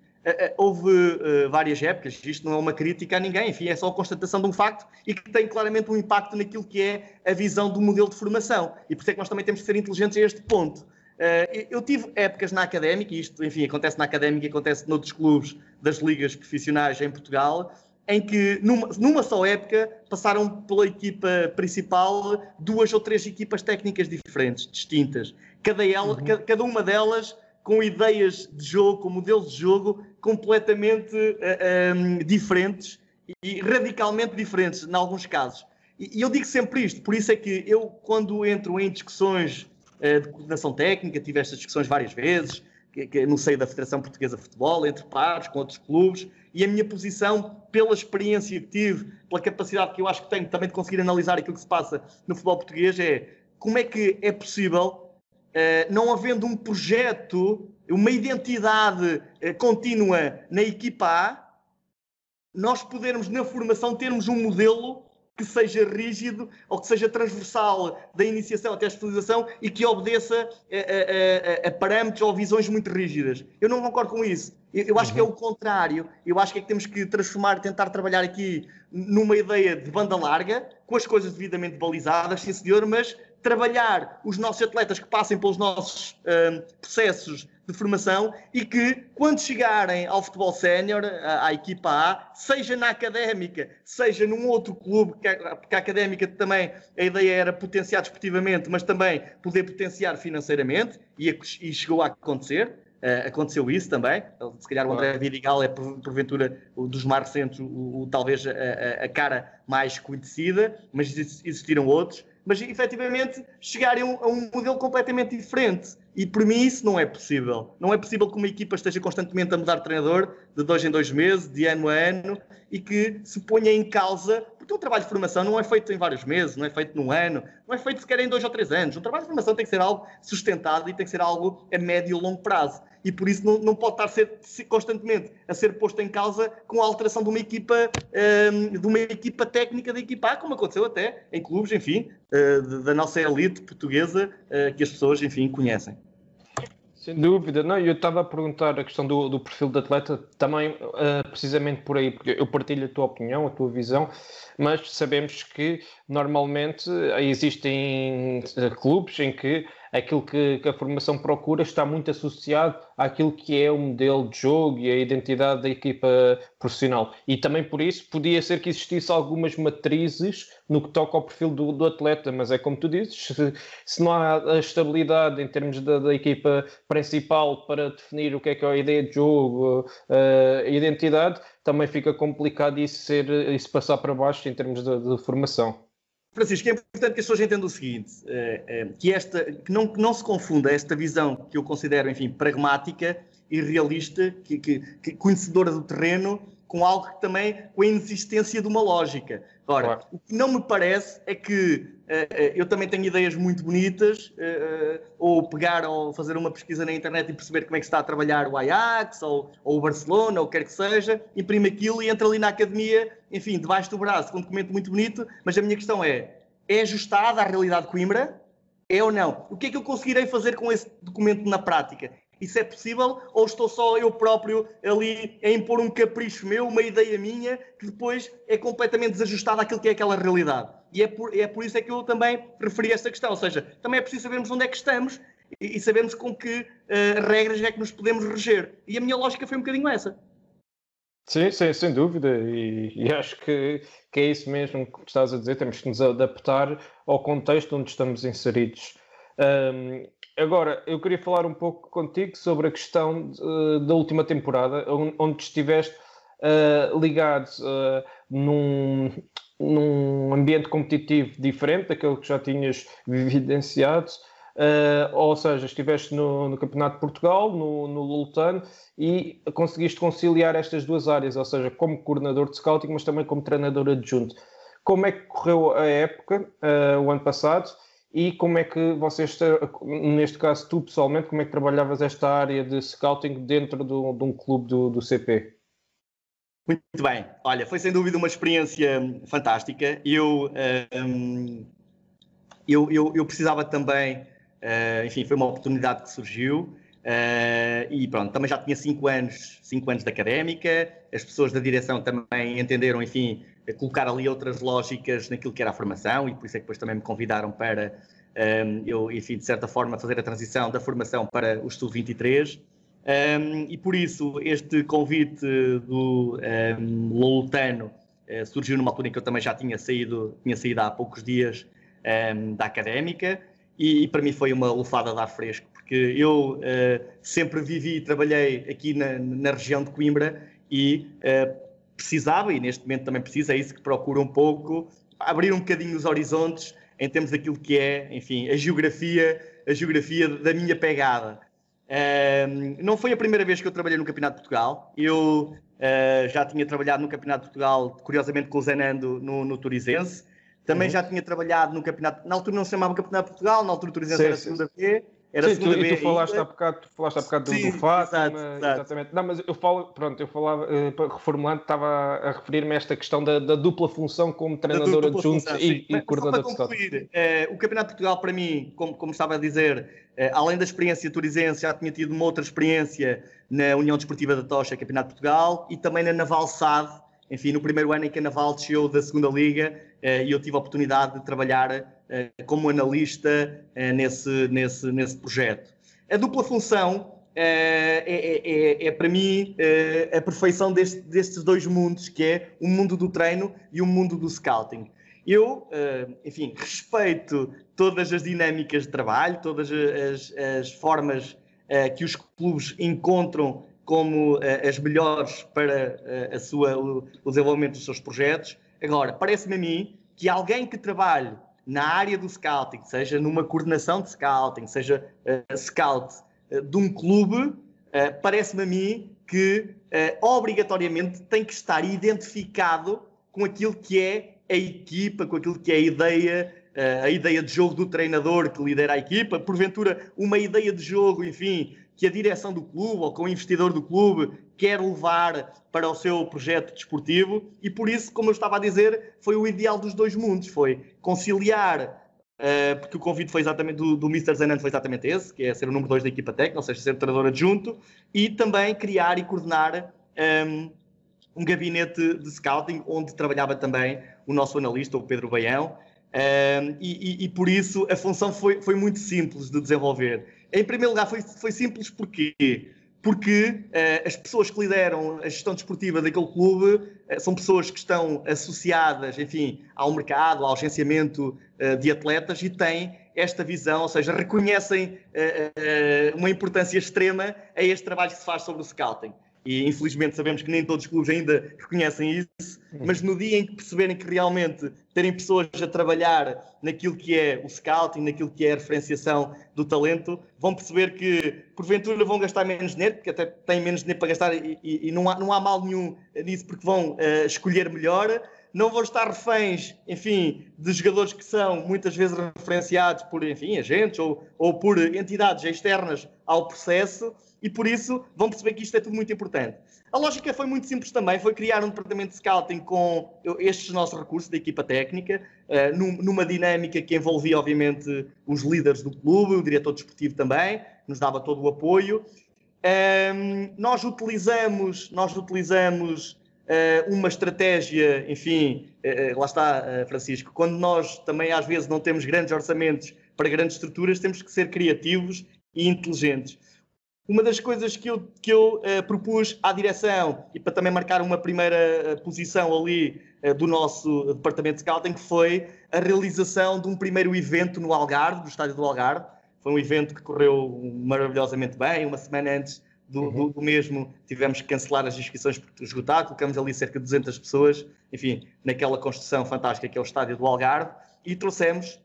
houve uh, várias épocas, isto não é uma crítica a ninguém, enfim, é só a constatação de um facto e que tem claramente um impacto naquilo que é a visão do modelo de formação. E por isso é que nós também temos que ser inteligentes a este ponto. Uh, eu tive épocas na académica, e isto, enfim, acontece na académica e acontece noutros clubes das ligas profissionais em Portugal, em que numa, numa só época passaram pela equipa principal duas ou três equipas técnicas diferentes, distintas. Cada, ela, uhum. cada uma delas com ideias de jogo, com modelos de jogo completamente uh, eh, um, ehm, diferentes e radicalmente diferentes, em alguns casos. E, e, eu digo sempre isto, por isso é que eu, quando entro em discussões uh, de coordenação técnica, tive estas discussões várias vezes, que, que, no seio da Federação Portuguesa de Futebol, entre pares, com outros clubes, e a minha posição, pela experiência que tive, pela capacidade que eu acho que tenho também de conseguir analisar aquilo que se passa no futebol português, é como é que é possível não havendo um projeto, uma identidade uh, contínua na equipa A, nós podermos, na formação, termos um modelo que seja rígido ou que seja transversal da iniciação até a especialização e que obedeça a, a, a, a parâmetros ou visões muito rígidas. Eu não concordo com isso. Eu, eu acho uhum. que é o contrário. Eu acho que é que temos que transformar, tentar trabalhar aqui numa ideia de banda larga, com as coisas devidamente balizadas, sim senhor, mas trabalhar os nossos atletas que passem pelos nossos um, processos de formação e que, quando chegarem ao futebol sénior, à, à, equipa A, seja na académica, seja num outro clube, porque a académica também a ideia era potenciar desportivamente, mas também poder potenciar financeiramente, e, e chegou a acontecer. uh, aconteceu isso também. Se calhar o André Vidigal é, porventura, dos mais recentes, o, o talvez a, a, cara mais conhecida, mas existiram outros. Mas efetivamente chegarem a um modelo completamente diferente. E por mim isso não é possível. Não é possível que uma equipa esteja constantemente a mudar de treinador de dois em dois meses, de ano a ano, e que se ponha em causa, porque o trabalho de formação não é feito em vários meses, não é feito num ano, não é feito sequer em dois ou três anos. O trabalho de formação tem que ser algo sustentado e tem que ser algo a médio e longo prazo. E por isso não, não pode estar ser, constantemente a ser posto em causa com a alteração de uma equipa, um, de uma equipa técnica da equipa A, como aconteceu até em clubes, enfim, uh, da nossa elite portuguesa, uh, que as pessoas, enfim, conhecem. Sem dúvida, não, eu estava a perguntar a questão do, do perfil do atleta também uh, precisamente por aí, porque eu partilho a tua opinião, a tua visão, mas sabemos que normalmente existem clubes em que aquilo que, que, a formação procura está muito associado àquilo que é o modelo de jogo e a identidade da equipa profissional. E também por isso podia ser que existisse algumas matrizes no que toca ao perfil do, do atleta, mas é como tu dizes, se, se não há a estabilidade em termos da, da, equipa principal para definir o que é que é a ideia de jogo, uh, a identidade, também fica complicado isso, ser, isso passar para baixo em termos de, de formação. Francisco, é importante que as pessoas entendam o seguinte, eh, eh, que, esta, que, não, que não se confunda esta visão que eu considero, enfim, pragmática e realista, que, que, que conhecedora do terreno, com algo que também, com a inexistência de uma lógica. Ora, claro. o que não me parece é que uh, eu também tenho ideias muito bonitas, uh, ou pegar ou fazer uma pesquisa na internet e perceber como é que está a trabalhar o Ajax, ou, ou o Barcelona, ou o que quer que seja, imprime aquilo e entra ali na academia, enfim, debaixo do braço, com um documento muito bonito, mas a minha questão é, é ajustada à realidade de Coimbra? É ou não? O que é que eu conseguirei fazer com esse documento na prática? Isso é possível? Ou estou só eu próprio ali a impor um capricho meu, uma ideia minha, que depois é completamente desajustada àquilo que é aquela realidade? E é por, é por isso é que eu também referi esta questão. Ou seja, também é preciso sabermos onde é que estamos e, e sabermos com que uh, regras é que nos podemos reger. E a minha lógica foi um bocadinho essa. Sim, sim, sem dúvida, e, e, acho que, que é isso mesmo que estás a dizer, temos que nos adaptar ao contexto onde estamos inseridos. Um, agora, eu queria falar um pouco contigo sobre a questão uh, da última temporada, onde estiveste uh, ligado uh, num, num ambiente competitivo diferente daquele que já tinhas vivenciado. Uh, ou seja, estiveste no, no, Campeonato de Portugal, no, no Lultan, e conseguiste conciliar estas duas áreas, ou seja, como coordenador de scouting, mas também como treinador adjunto. Como é que correu a época, uh, o ano passado, e como é que vocês, neste caso tu pessoalmente, como é que trabalhavas esta área de scouting dentro do, de um clube do, do CP? Muito bem, olha, foi sem dúvida uma experiência fantástica. Eu, um, eu, eu, eu, precisava também, uh, enfim, foi uma oportunidade que surgiu. Uh, e pronto, também já tinha 5 anos, cinco anos de académica, as pessoas da direção também entenderam, enfim, colocar ali outras lógicas naquilo que era a formação e por isso é que depois também me convidaram para um, ehm, eu, enfim, de certa forma fazer a transição da formação para o Estudo 23 um, ehm, e por isso este convite do um, ehm, Loutano uh, surgiu numa altura em que eu também já tinha saído, tinha saído há poucos dias um, da académica e, e, para mim foi uma lufada de ar fresco porque eu uh, sempre vivi e trabalhei aqui na, na região de Coimbra e uh, precisava, e neste momento também precisa, é isso que procura um pouco, abrir um bocadinho os horizontes em termos daquilo que é, enfim, a geografia, a geografia da minha pegada. Uh, não foi a primeira vez que eu trabalhei no Campeonato de Portugal. Eu uh, já tinha trabalhado no Campeonato de Portugal, curiosamente com o Zenando no, no Turizense. Também uhum. já tinha trabalhado no Campeonato. Na altura não se chamava Campeonato de Portugal, na altura o Turizense sim, era a segunda vez. Era Sim, tu, e tu falaste há bocado, falaste há bocado Sim, do, do Fátima, exato, exato. exatamente. Não, mas eu falo, pronto, eu falava, uh, reformulando, estava a referir-me a esta questão da, da, dupla função como treinador adjunto e, e coordenador de concluir, uh, O Campeonato de Portugal, para mim, como, como estava a dizer, uh, além da experiência turizense, já tinha tido uma outra experiência na União Desportiva da Tocha, Campeonato de Portugal, e também na Naval SAD, enfim, no primeiro ano em que a Naval desceu da segunda Liga, e eu tive a oportunidade de trabalhar como analista nesse, nesse, nesse projeto. A dupla função é, é, é, é, para mim a perfeição deste, destes dois mundos, que é o mundo do treino e o mundo do scouting. Eu, enfim, respeito todas as dinâmicas de trabalho, todas as, as formas que os clubes encontram como as melhores para a sua, o, desenvolvimento dos seus projetos. Agora, parece-me a mim que alguém que trabalhe na área do scouting, seja numa coordenação de scouting, seja scout de um clube, parece-me a mim que obrigatoriamente tem que estar identificado com aquilo que é a equipa, com aquilo que é a ideia, eh, a ideia de jogo do treinador que lidera a equipa, porventura uma ideia de jogo, enfim, que a direção do clube ou que o investidor do clube quer levar para o seu projeto desportivo e por isso, como eu estava a dizer, foi o ideal dos dois mundos, foi conciliar Uh, porque o convite foi exatamente do, do Mr. Zenando foi exatamente esse, que é ser o número 2 da equipa técnica, ou seja, ser treinador adjunto, e também criar e coordenar um, ehm, um gabinete de scouting onde trabalhava também o nosso analista, o Pedro Baião, um, e, e, e, por isso a função foi, foi muito simples de desenvolver. Em primeiro lugar, foi, foi simples porquê? Porque uh, as pessoas que lideram a gestão desportiva daquele clube uh, são pessoas que estão associadas, enfim, ao mercado, ao agenciamento uh, de atletas e têm esta visão, ou seja, reconhecem uma importância extrema a este trabalho que se faz sobre o scouting e infelizmente sabemos que nem todos os clubes ainda reconhecem isso, mas no dia em que perceberem que realmente terem pessoas a trabalhar naquilo que é o scouting, naquilo que é a referenciação do talento, vão perceber que porventura vão gastar menos dinheiro, porque até têm menos dinheiro para gastar e, e, e não, há, não há mal nenhum nisso porque vão uh, escolher melhor, não vão estar reféns, enfim, de jogadores que são muitas vezes referenciados por, enfim, agentes ou, ou por entidades externas ao processo e por isso vão perceber que isto é tudo muito importante. A lógica foi muito simples também, foi criar um departamento de scouting com estes nossos recursos da equipa técnica, uh, numa dinâmica que envolvia, obviamente, os líderes do clube, o diretor desportivo também, nos dava todo o apoio. Nós utilizamos, nós utilizamos uma estratégia, enfim, uh, lá está, Francisco, quando nós também às vezes não temos grandes orçamentos para grandes estruturas, temos que ser criativos e inteligentes. Uma das coisas que eu, que eu propus à direção e para também marcar uma primeira eh, posição ali do nosso departamento de scouting foi a realização de um primeiro evento no Algarve, do estádio do Algarve. Foi um evento que correu maravilhosamente bem. Uma semana antes do, uhum. do, do, mesmo tivemos que cancelar as inscrições por esgotar. Colocamos ali cerca de 200 pessoas, enfim, naquela construção fantástica que é o estádio do Algarve e trouxemos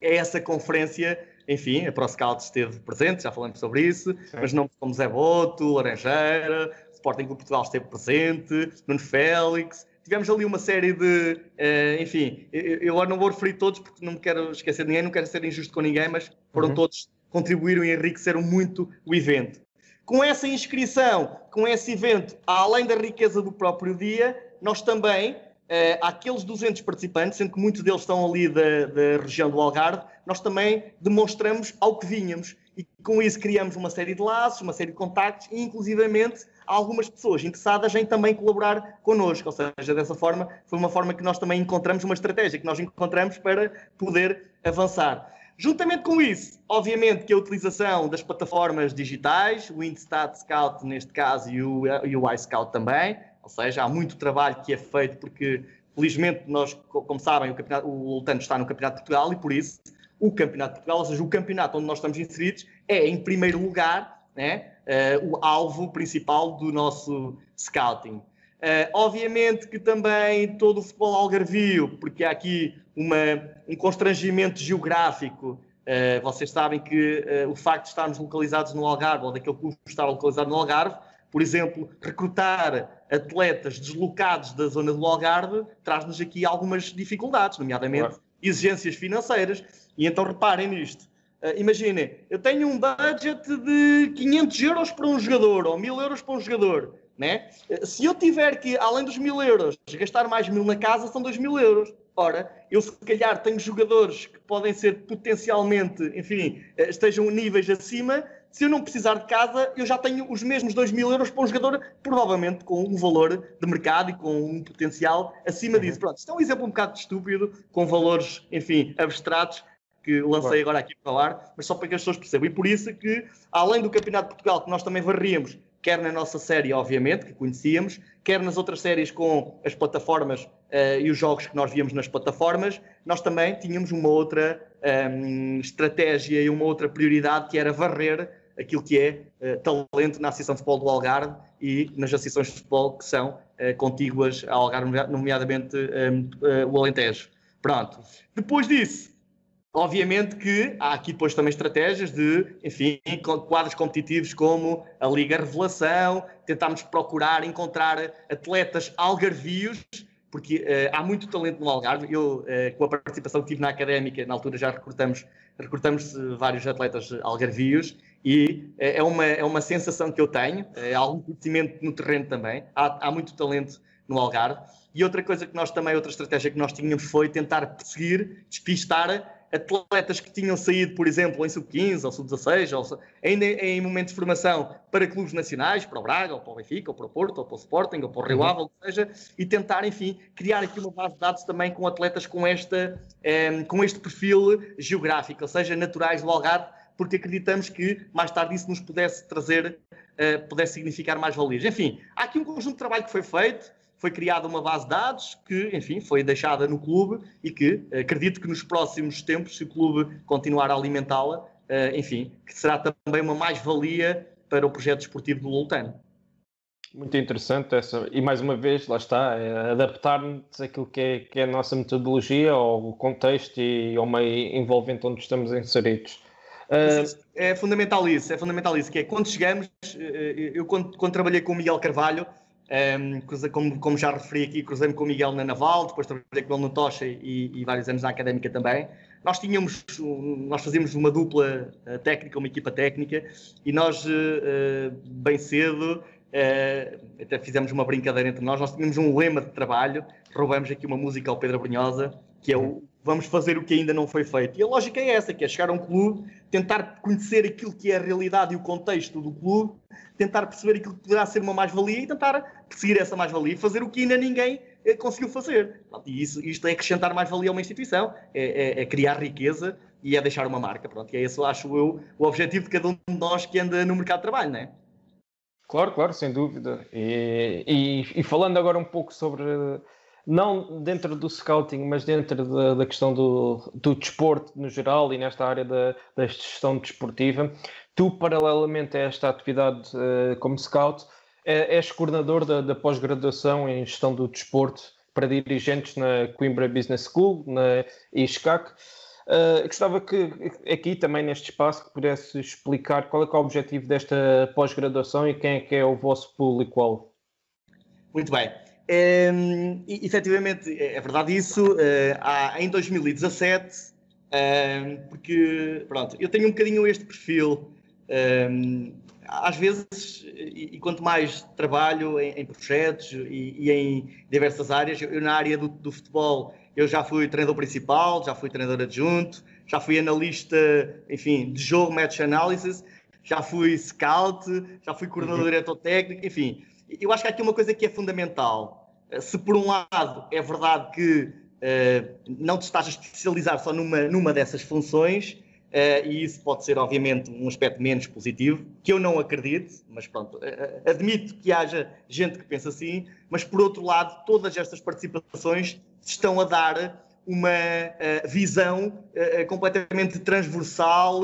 essa conferência enfim, a ProScout esteve presente, já falamos sobre isso, Sim. mas não como Zé Boto, Laranjeira, Sporting Clube Portugal esteve presente, Nuno Félix, tivemos ali uma série de, uh, enfim, eu, eu agora não vou referir todos porque não me quero esquecer de ninguém, não quero ser injusto com ninguém, mas foram uhum. todos, contribuíram e enriqueceram muito o evento. Com essa inscrição, com esse evento, além da riqueza do próprio dia, nós também uh, àqueles 200 participantes, sendo que muitos deles estão ali da, da região do Algarve, nós também demonstramos ao que vinhamos. E com isso criamos uma série de laços, uma série de contactos e, inclusivamente, algumas pessoas interessadas em também colaborar connosco. Ou seja, dessa forma, foi uma forma que nós também encontramos, uma estratégia que nós encontramos para poder avançar. Juntamente com isso, obviamente que a utilização das plataformas digitais, o Instat Scout neste caso e o, e o iScout também, ou seja, há muito trabalho que é feito porque, felizmente, nós, como sabem, o, campeonato, o Lutano está no Campeonato de Portugal e, por isso, o Campeonato de Portugal, ou seja, o campeonato onde nós estamos inseridos, é, em primeiro lugar, né, uh, o alvo principal do nosso scouting. Uh, obviamente que também todo o futebol algarvio, porque há aqui uma, um constrangimento geográfico. Uh, vocês sabem que o facto de estarmos localizados no Algarve, ou daquele clube estar localizado no Algarve, por exemplo, recrutar atletas deslocados da zona do Algarve traz-nos aqui algumas dificuldades, nomeadamente claro. exigências financeiras. E então reparem nisto. Uh, imaginem, eu tenho um budget de 500 euros para um jogador ou 1000 euros para um jogador. Né? Se eu tiver que, além dos 1000 euros, gastar mais 1000 na casa, são 2000 euros. Ora, eu se calhar tenho jogadores que podem ser potencialmente, enfim, uh, estejam níveis acima, se eu não precisar de casa, eu já tenho os mesmos 2 mil euros para um jogador, provavelmente com um valor de mercado e com um potencial acima uhum. disso. Pronto, isto é um exemplo um bocado estúpido, com valores, enfim, abstratos, que lancei agora aqui para falar, mas só para que as pessoas percebam. E por isso que, além do Campeonato de Portugal, que nós também varríamos, quer na nossa série, obviamente, que conhecíamos, quer nas outras séries com as plataformas uh, e os jogos que nós víamos nas plataformas, nós também tínhamos uma outra um, estratégia e uma outra prioridade que era varrer aquilo que é uh, talento na Associação de Futebol do Algarve e nas associações de futebol que são uh, contíguas ao Algarve, nomeadamente um, uh, o Alentejo. Pronto. Depois disso, obviamente que há aqui depois também estratégias de, enfim, quadros competitivos como a Liga Revelação, tentámos procurar encontrar atletas algarvios porque uh, há muito talento no Algarve. Eu, uh, com a participação que tive na académica, na altura já recrutamos, recrutamos uh, vários atletas algarvios e é, uma, é uma sensação que eu tenho. há algum conhecimento no terreno também. Há, há muito talento no Algarve. E outra coisa que nós também, outra estratégia que nós tínhamos foi tentar perseguir, despistar atletas que tinham saído, por exemplo, em sub-15 ou sub-16, ou ainda em momentos de formação para clubes nacionais, para o Braga, ou para o Benfica, ou para o Porto, ou para o Sporting, ou para o Rio uhum. Ave, ou seja, e tentar, enfim, criar aqui uma base de dados também com atletas com, esta, eh, com este perfil geográfico, ou seja, naturais do Algarve, porque acreditamos que mais tarde isso nos pudesse trazer, uh, pudesse significar mais valias. Enfim, há aqui um conjunto de trabalho que foi feito, foi criada uma base de dados que, enfim, foi deixada no clube e que acredito que nos próximos tempos, se o clube continuar a alimentá-la, eh, enfim, que será também uma mais-valia para o projeto esportivo do Lutano. Muito interessante essa, e mais uma vez, lá está, é adaptar-nos àquilo que é, que é a nossa metodologia, ao contexto e ao meio envolvente onde estamos inseridos. Uh... É fundamental isso, é fundamental isso, que é quando chegamos, eh, eu quando, quando trabalhei com o Miguel Carvalho, um, como, como, já referi aqui, cruzei-me com o Miguel na Naval, depois trabalhei com ele no Tocha e, e, vários anos na Académica também. Nós tínhamos, nós fazíamos uma dupla uh, técnica, uma equipa técnica, e nós, uh, bem cedo, uh, até fizemos uma brincadeira entre nós, nós tínhamos um lema de trabalho, roubamos aqui uma música ao Pedro Brunhosa, que é o vamos fazer o que ainda não foi feito. E a lógica é essa, que é chegar a um clube, tentar conhecer aquilo que é a realidade e o contexto do clube, tentar perceber aquilo que poderá ser uma mais-valia e tentar perseguir essa mais-valia e fazer o que ainda ninguém eh, conseguiu fazer. E isso, isto é acrescentar mais-valia a uma instituição, é, é, é, criar riqueza e é deixar uma marca. Pronto, e é esse, acho eu, o objetivo de cada um de nós que anda no mercado de trabalho, não é? Claro, claro, sem dúvida. E, e, e falando agora um pouco sobre não dentro do scouting, mas dentro da, da questão do, do desporto no geral e nesta área da, da gestão desportiva, tu, paralelamente a esta atividade uh, como scout, é, és coordenador da, da pós-graduação em gestão do desporto para dirigentes na Coimbra Business School, na ISCAC. Uh, gostava que aqui também neste espaço que pudesse explicar qual é, é o objetivo desta pós-graduação e quem é que é o vosso público-alvo. Muito bem. Um, e, efetivamente, é, é verdade isso. Uh, há, em 2017, um, porque, pronto, eu tenho um bocadinho este perfil. Um, às vezes, e, e, quanto mais trabalho em, em projetos e, e, em diversas áreas, eu, eu na área do, do, futebol, eu já fui treinador principal, já fui treinador adjunto, já fui analista, enfim, de jogo, match analysis, já fui scout, já fui coordenador uhum. diretor técnico, enfim. Eu acho que há aqui uma coisa que é fundamental se por um lado é verdade que uh, não te estás a especializar só numa, numa dessas funções, uh, e isso pode ser, obviamente, um aspecto menos positivo, que eu não acredito, mas pronto, uh, admito que haja gente que pensa assim, mas por outro lado, todas estas participações estão a dar uma visão completamente transversal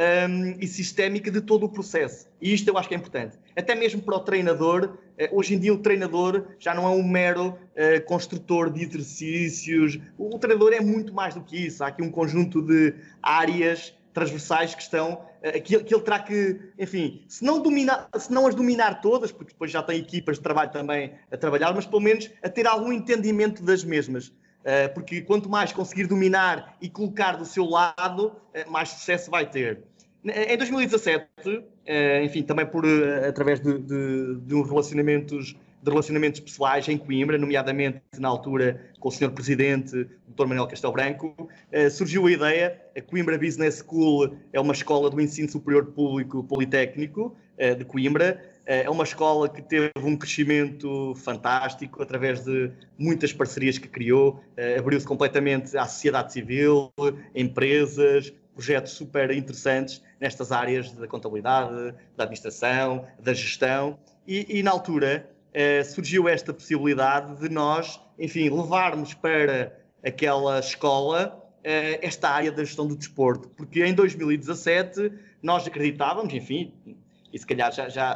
um, e sistémica de todo o processo. E isto eu acho que é importante. Até mesmo para o treinador, uh, hoje em dia o treinador já não é um mero uh, construtor de exercícios. O, treinador é muito mais do que isso. Há aqui um conjunto de áreas transversais que estão, uh, que, que, ele terá que, enfim, se não, dominar, se não as dominar todas, porque depois já tem equipas de trabalho também a trabalhar, mas pelo menos a ter algum entendimento das mesmas. porque quanto mais conseguir dominar e colocar do seu lado, mais sucesso vai ter. Em 2017, eh, enfim, também por eh, através de, de, de um relacionamentos de relacionamentos pessoais em Coimbra, nomeadamente na altura com o Sr. Presidente, Dr. Manuel Castelo Branco, eh, surgiu a ideia, a Coimbra Business School é uma escola do ensino superior público politécnico de Coimbra, é uma escola que teve um crescimento fantástico através de muitas parcerias que criou, abriu-se completamente à sociedade civil, empresas, projetos super interessantes nestas áreas da contabilidade, da administração, da gestão, e, e na altura eh, surgiu esta possibilidade de nós, enfim, levarmos para aquela escola eh, esta área da gestão do desporto, porque em 2017 nós acreditávamos, enfim, e se calhar já, já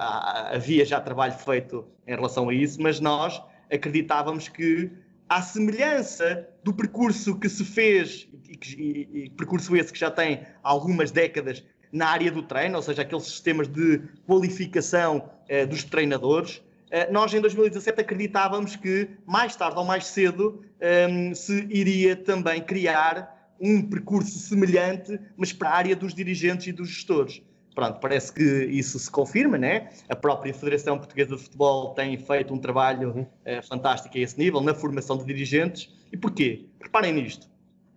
havia já trabalho feito em relação a isso, mas nós acreditávamos que à semelhança do percurso que se fez, e, e, e, percurso esse que já tem algumas décadas na área do treino, ou seja, aqueles sistemas de qualificação eh, dos treinadores, eh, nós em 2017 acreditávamos que mais tarde ou mais cedo eh, se iria também criar um percurso semelhante, mas para a área dos dirigentes e dos gestores. Pronto, parece que isso se confirma, né? A própria Federação Portuguesa de Futebol tem feito um trabalho uhum. uh, fantástico a esse nível, na formação de dirigentes. E porquê? Reparem nisto.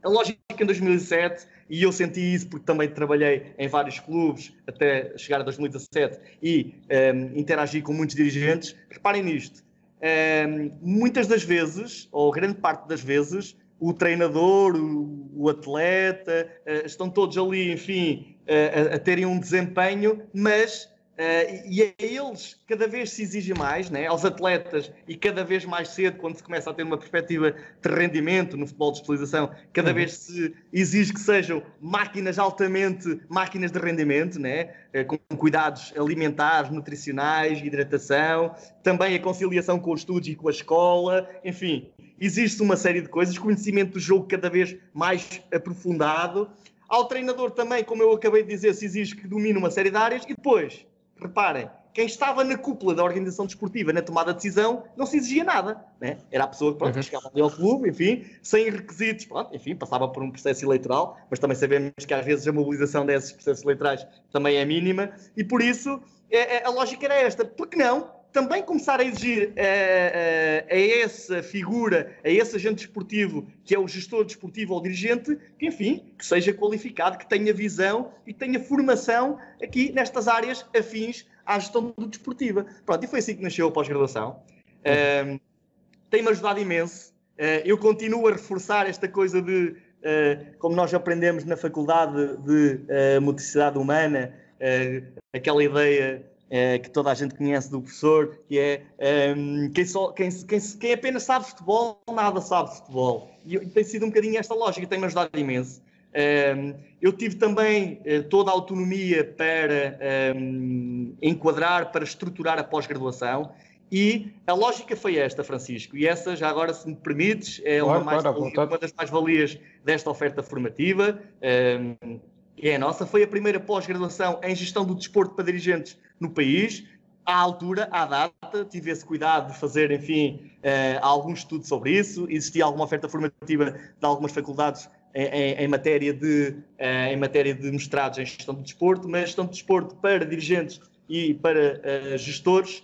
A lógica em 2007, e eu senti isso porque também trabalhei em vários clubes até chegar a 2017 e um, ehm, interagi com muitos dirigentes. Reparem nisto. Um, ehm, muitas das vezes, ou grande parte das vezes, o treinador, o, o atleta, uh, estão todos ali, enfim, a, a, terem um desempenho, mas uh, e a eles cada vez se exige mais, né? aos atletas, e cada vez mais cedo, quando se começa a ter uma perspectiva de rendimento no futebol de especialização, cada uhum. vez se exige que sejam máquinas altamente, máquinas de rendimento, né? com cuidados alimentares, nutricionais, hidratação, também a conciliação com os estudos e com a escola, enfim, existe uma série de coisas, conhecimento do jogo cada vez mais aprofundado. Ao treinador também, como eu acabei de dizer, se exige que domine uma série de áreas. E depois, reparem, quem estava na cúpula da organização desportiva, na tomada de decisão, não se exigia nada. Né? Era a pessoa que pronto, uhum. chegava ali ao clube, enfim, sem requisitos, pronto, enfim, passava por um processo eleitoral, mas também sabemos que às vezes a mobilização desses processos eleitorais também é mínima, e por isso é, é, a lógica era esta. Por que não também começar a exigir a, a, a, essa figura, a esse agente desportivo, que é o gestor desportivo ou dirigente, que, enfim, que seja qualificado, que tenha visão e que tenha formação aqui nestas áreas afins à gestão do desportiva. Pronto, e foi assim que nasceu a pós-graduação. Um, Tem-me ajudado imenso. Uh, eu continuo a reforçar esta coisa de, uh, como nós aprendemos na faculdade de uh, motricidade humana, aquela ideia é, que toda a gente conhece do professor, que é ehm, quem, só, quem, quem, quem, apenas sabe futebol, nada sabe futebol. E, tem sido um bocadinho esta lógica, tem-me ajudado imenso. Ehm, eu tive também uh, toda a autonomia para ehm, enquadrar, para estruturar a pós-graduação. E a lógica foi esta, Francisco, e essa, já agora, se me permites, é claro, uma, mais claro, uma das mais-valias desta oferta formativa. Um, é a nossa, foi a primeira pós-graduação em gestão do desporto para dirigentes no país. À altura, à data, tive esse cuidado de fazer, enfim, uh, algum estudo sobre isso. Existia alguma oferta formativa de algumas faculdades em, em, em matéria, de, uh, em matéria de mestrados em gestão do desporto, mas gestão do desporto para dirigentes e para uh, gestores,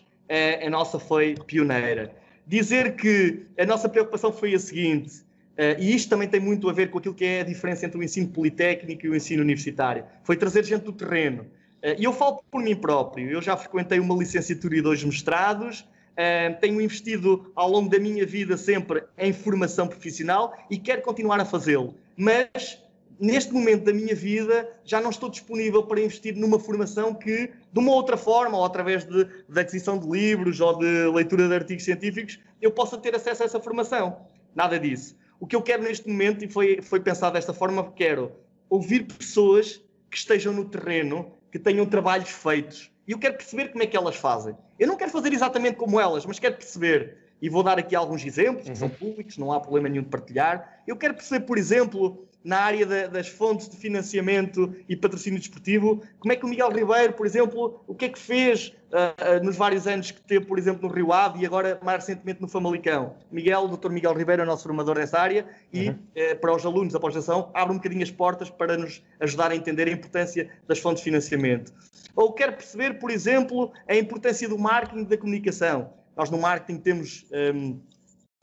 a nossa foi pioneira. Dizer que a nossa preocupação foi a seguinte: Uh, e isto também tem muito a ver com aquilo que é a diferença entre o ensino politécnico e o ensino universitário. Foi trazer gente do terreno. Uh, e eu falo por mim próprio. Eu já frequentei uma licenciatura e dois mestrados. Uh, tenho investido ao longo da minha vida sempre em formação profissional e quero continuar a fazê-lo. Mas neste momento da minha vida já não estou disponível para investir numa formação que, de uma outra forma, ou através de, de aquisição de livros ou de leitura de artigos científicos, eu possa ter acesso a essa formação. Nada disso. O que eu quero neste momento, e foi, foi pensado desta forma, quero ouvir pessoas que estejam no terreno, que tenham trabalhos feitos. E eu quero perceber como é que elas fazem. Eu não quero fazer exatamente como elas, mas quero perceber. E vou dar aqui alguns exemplos, que são uhum. públicos, não há problema nenhum de partilhar. Eu quero perceber, por exemplo, na área da, das fontes de financiamento e patrocínio desportivo. Como é que o Miguel Ribeiro, por exemplo, o que é que fez uh, uh, nos vários anos que teve, por exemplo, no Rio Ave e agora mais recentemente no Famalicão? Miguel, o Dr. Miguel Ribeiro é o nosso formador nessa área e uhum. uh, para os alunos da pós-graduação abre um bocadinho as portas para nos ajudar a entender a importância das fontes de financiamento. Ou quer perceber, por exemplo, a importância do marketing e da comunicação. Nós no marketing temos um,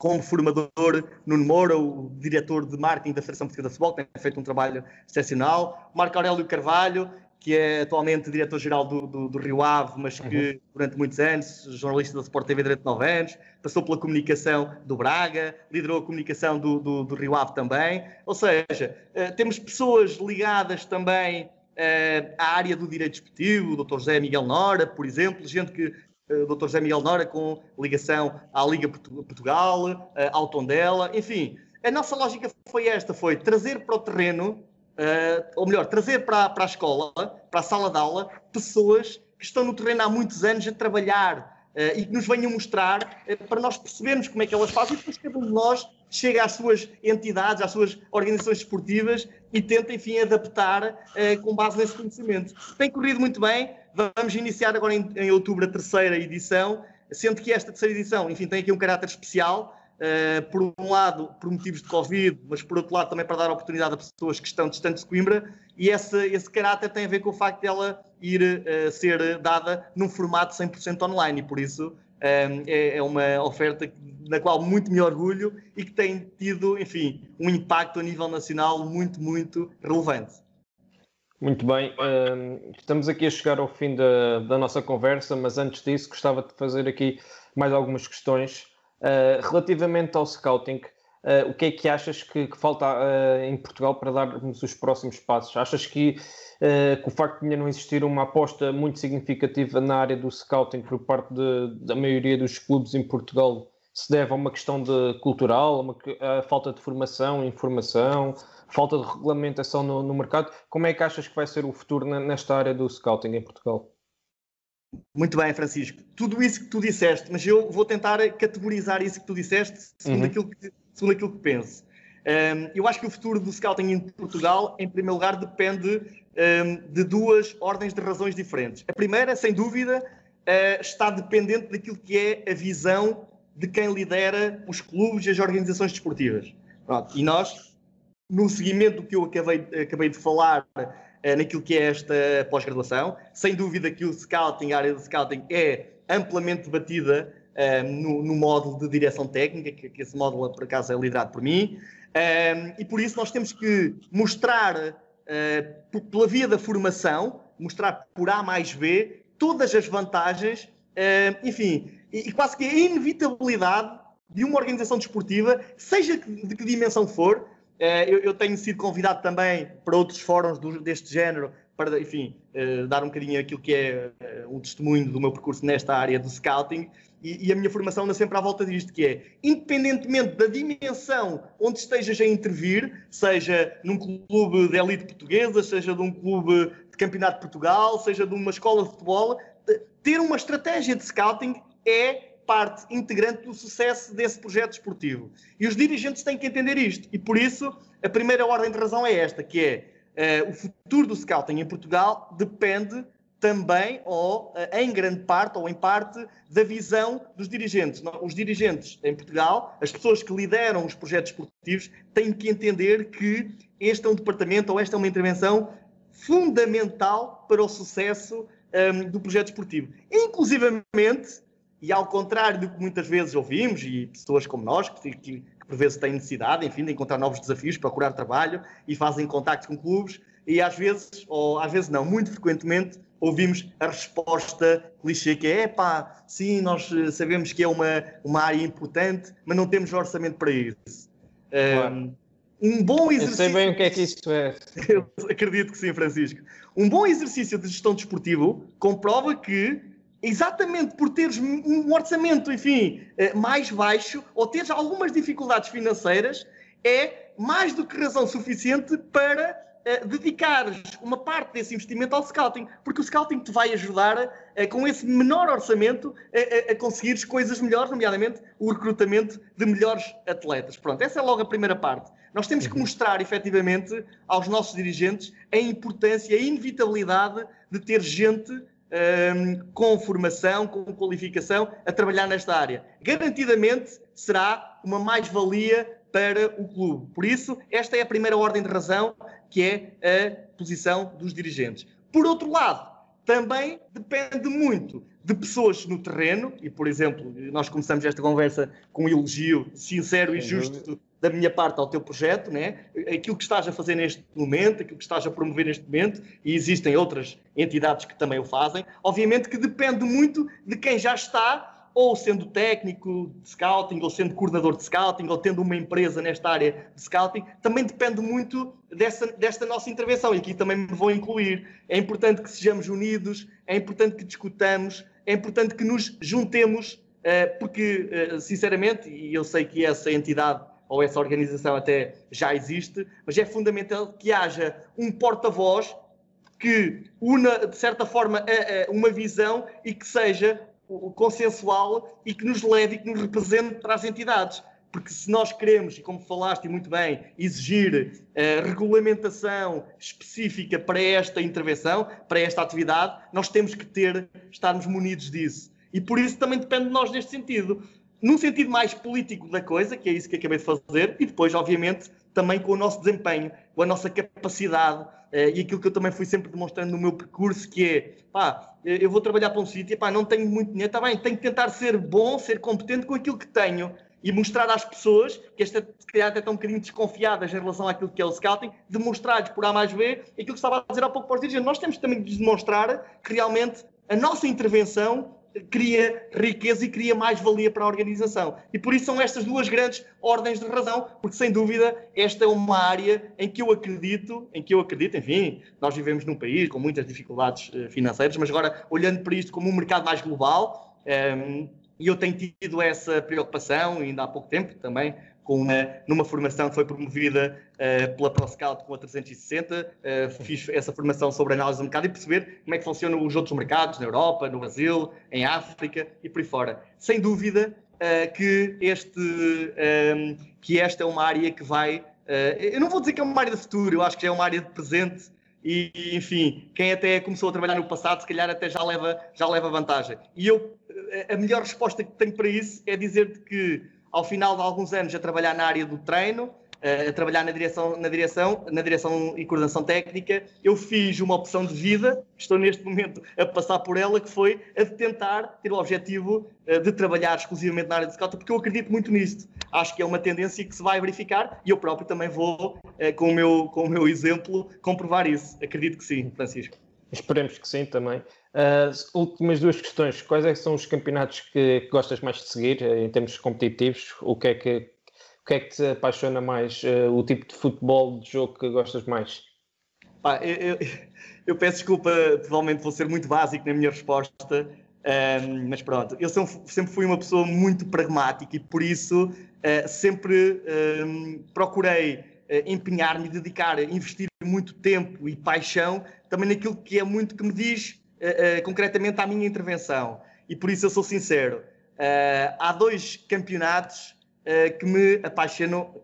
como formador Nuno Moura, o diretor de marketing da Federação Portuguesa de Futebol, que tem feito um trabalho excepcional. Marco Aurélio Carvalho, que é atualmente diretor-geral do, do, do, Rio Ave, mas que uhum. durante muitos anos, jornalista da Sport TV durante nove anos, passou pela comunicação do Braga, liderou a comunicação do, do, do Rio Ave também. Ou seja, uh, temos pessoas ligadas também uh, à área do direito desportivo, o Dr. José Miguel Nora, por exemplo, gente que eh, o Dr. José Miguel Nora com ligação à Liga Portugal, eh, ao Tondela, enfim. A nossa lógica foi esta, foi trazer para o terreno uh, ou melhor, trazer para, para a escola, para a sala de aula, pessoas que estão no terreno há muitos anos a trabalhar e que nos venham mostrar para nós percebermos como é que elas fazem e depois cada um de nós chega às suas entidades, às suas organizações esportivas e tenta, enfim, adaptar com base nesse conhecimento. Tem corrido muito bem, vamos iniciar agora em, em outubro a terceira edição, sendo que esta terceira edição, enfim, tem aqui um caráter especial, Uh, por um lado, por motivos de Covid, mas por outro lado também para dar oportunidade a pessoas que estão distantes de Coimbra, e esse, esse caráter tem a ver com o facto dela ir uh, ser dada num formato 100% online, e por isso uh, é, é, uma oferta na qual muito me orgulho e que tem tido, enfim, um impacto a nível nacional muito, muito relevante. Muito bem, estamos aqui a chegar ao fim da, da nossa conversa, mas antes disso gostava de fazer aqui mais algumas questões. Uh, relativamente ao scouting, uh, o que é que achas que, que falta uh, em Portugal para darmos os próximos passos? Achas que, que, o facto de ainda não existir uma aposta muito significativa na área do scouting por parte de, da maioria dos clubes em Portugal se deve a uma questão de cultural, a, uma, a falta de formação, informação, falta de regulamentação no, no mercado? Como é que achas que vai ser o futuro nesta área do scouting em Portugal? Muito bem, Francisco. Tudo isso que tu disseste, mas eu vou tentar categorizar isso que tu disseste segundo, uhum. aquilo, que, segundo aquilo que penso. Um, eu acho que o futuro do scouting em Portugal, em primeiro lugar, depende um, de duas ordens de razões diferentes. A primeira, sem dúvida, uh, está dependente daquilo que é a visão de quem lidera os clubes e as organizações desportivas. Pronto. E nós, no seguimento do que eu acabei, acabei de falar uh, naquilo que é esta pós-graduação. Sem dúvida que o scouting, a área de scouting, é amplamente debatida uh, no, no, módulo de direção técnica, que, que, esse módulo, por acaso, é liderado por mim. Uh, e por isso nós temos que mostrar, pela via da formação, mostrar por A mais B todas as vantagens, enfim, e, e quase que a inevitabilidade de uma organização desportiva, seja de que dimensão for, eu, eu, tenho sido convidado também para outros fóruns do, deste género, para, enfim, uh, dar um bocadinho aquilo que é uh, um testemunho do meu percurso nesta área do scouting. E, e, a minha formação anda sempre à volta disto, que é, independentemente da dimensão onde estejas a intervir, seja num clube de elite portuguesa, seja de um clube de campeonato de Portugal, seja de uma escola de futebol, ter uma estratégia de scouting é parte integrante do sucesso desse projeto esportivo. E os dirigentes têm que entender isto. E por isso, a primeira ordem de razão é esta, que é uh, o futuro do scouting em Portugal depende também, ou uh, em grande parte, ou em parte, da visão dos dirigentes. Os dirigentes em Portugal, as pessoas que lideram os projetos esportivos, têm que entender que este é um departamento ou esta é uma intervenção fundamental para o sucesso um, ehm, do projeto esportivo. Inclusivamente, e ao contrário do que muitas vezes ouvimos, e pessoas como nós, que, que, que por vezes têm necessidade, enfim, de encontrar novos desafios, procurar trabalho e fazem contactos com clubes, e às vezes, ou às vezes não, muito frequentemente, ouvimos a resposta clichê que é, pá, sim, nós eh, sabemos que é uma, uma área importante, mas não temos orçamento para isso. Claro. Um, bom exercício... Eu sei bem o que é que isso é. Eu acredito que sim, Francisco. Um bom exercício de gestão desportivo comprova que exatamente por teres um orçamento, enfim, eh, mais baixo ou teres algumas dificuldades financeiras, é mais do que razão suficiente para uh, dedicares uma parte desse investimento ao scouting, porque o scouting te vai ajudar uh, com esse menor orçamento a, a, a conseguires coisas melhores, nomeadamente o recrutamento de melhores atletas. Pronto, essa é logo a primeira parte. Nós temos que uhum. mostrar efetivamente aos nossos dirigentes a importância, a inevitabilidade de ter gente um, com formação, com qualificação, a trabalhar nesta área. Garantidamente será uma mais-valia para o clube. Por isso, esta é a primeira ordem de razão, que é a posição dos dirigentes. Por outro lado, também depende muito de pessoas no terreno, e por exemplo, nós começamos esta conversa com um elogio sincero e justo da minha parte ao teu projeto, né? aquilo que estás a fazer neste momento, aquilo que estás a promover neste momento, e existem outras entidades que também o fazem, obviamente que depende muito de quem já está, ou sendo técnico de scouting, ou sendo coordenador de scouting, ou tendo uma empresa nesta área de scouting, também depende muito dessa, desta nossa intervenção, e aqui também me vou incluir. É importante que sejamos unidos, é importante que discutamos, é importante que nos juntemos, eh, porque, eh, sinceramente, e eu sei que essa entidade ou essa organização até já existe, mas é fundamental que haja um porta-voz que una, de certa forma, uma visão e que seja consensual e que nos leve e que nos represente para as entidades. Porque se nós queremos, e como falaste muito bem, exigir uh, regulamentação específica para esta intervenção, para esta atividade, nós temos que ter, estarmos munidos disso. E por isso também depende de nós neste sentido. Num sentido mais político da coisa, que é isso que acabei de fazer, e depois, obviamente, também com o nosso desempenho, com a nossa capacidade, Uh, e aquilo que eu também fui sempre demonstrando no meu percurso, que é, pá, eu vou trabalhar para um sítio, pá, não tenho muito dinheiro, está bem, tenho que tentar ser bom, ser competente com aquilo que tenho e mostrar às pessoas, que esta se calhar até estão um bocadinho desconfiadas em relação àquilo que é o scouting, demonstrar-lhes por A mais B aquilo que estava a dizer há pouco para os dirigentes. Nós temos também de demonstrar que realmente a nossa intervenção cria riqueza e cria mais valia para a organização. E por isso são estas duas grandes ordens de razão, porque sem dúvida esta é uma área em que eu acredito, em que eu acredito, enfim, nós vivemos num país com muitas dificuldades eh, financeiras, mas agora olhando para isto como um mercado mais global, um, ehm, e eu tenho tido essa preocupação, ainda há pouco tempo também, com uma, numa formação que foi promovida uh, pela ProScout com a 360. Uh, eh, fiz essa formação sobre análise do mercado e perceber como é que funcionam os outros mercados na Europa, no Brasil, em África e por aí fora. Sem dúvida uh, que, este, um, que esta é uma área que vai. eu não vou dizer que é uma área de futuro, eu acho que é uma área de presente. E, enfim, quem até começou a trabalhar no passado, se calhar até já leva, já leva vantagem. E eu, a melhor resposta que tenho para isso é dizer-te que ao final de alguns anos a trabalhar na área do treino, eh, a trabalhar na direção, na direção, na direção e coordenação técnica, eu fiz uma opção de vida, estou neste momento a passar por ela, que foi a de tentar ter o objetivo eh, de trabalhar exclusivamente na área de scout, porque eu acredito muito nisto. Acho que é uma tendência que se vai verificar e eu próprio também vou, eh, com o meu, com o meu exemplo, comprovar isso. Acredito que sim, Francisco. Esperemos que sim também. As últimas duas questões: quais é que são os campeonatos que, que, gostas mais de seguir em termos competitivos? O que é que, o que, é que te apaixona mais? Uh, o tipo de futebol de jogo que gostas mais? Pá, eu, eu, eu, peço desculpa, provavelmente vou ser muito básico na minha resposta, um, mas pronto, eu sempre, fui uma pessoa muito pragmática e por isso uh, sempre um, procurei uh, empenhar-me, dedicar, investir muito tempo e paixão também naquilo que é muito que me diz uh, concretamente à minha intervenção. E por isso eu sou sincero. Uh, há dois campeonatos que me apaixonam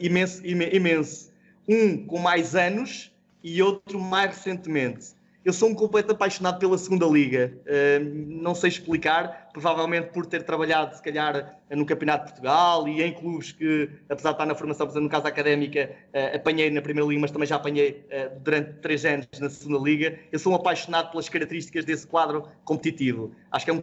imenso, imenso. Um com mais anos e outro mais recentemente. Eu sou um completo apaixonado pela segunda liga. Uh, não sei explicar, provavelmente por ter trabalhado, se calhar, no Campeonato de Portugal e em clubes que, apesar de estar na formação, por exemplo, no caso académica, uh, apanhei na Primeira Liga, mas também já apanhei uh, durante três anos na segunda liga. Eu sou um apaixonado pelas características desse quadro competitivo. Acho que é um,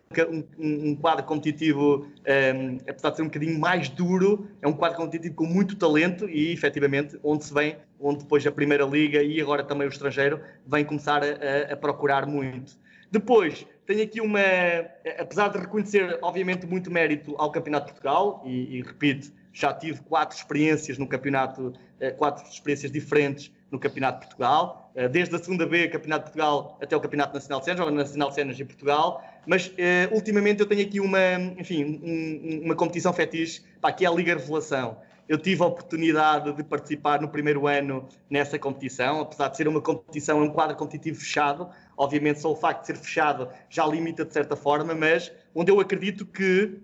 um, um quadro competitivo, um, apesar de ser um bocadinho mais duro, é um quadro competitivo com muito talento e, efetivamente, onde se vem onde depois a Primeira Liga e agora também o estrangeiro vem começar a, a procurar muito. Depois, tenho aqui uma, apesar de reconhecer, obviamente, muito mérito ao Campeonato de Portugal, e, e repito, já tive quatro experiências no campeonato, eh, quatro experiências diferentes no Campeonato de Portugal, eh, desde a segunda B, Campeonato de Portugal, até o Campeonato Nacional de Cenas, ou Nacional de Cenas em Portugal, mas ultimamente eu tenho aqui uma, enfim, um, uma competição fetiche, pá, que é a Liga Revelação. Eu tive a oportunidade de participar no primeiro ano nessa competição, apesar de ser uma competição, um quadro competitivo fechado. Obviamente, só o facto de ser fechado já limita de certa forma, mas onde eu acredito que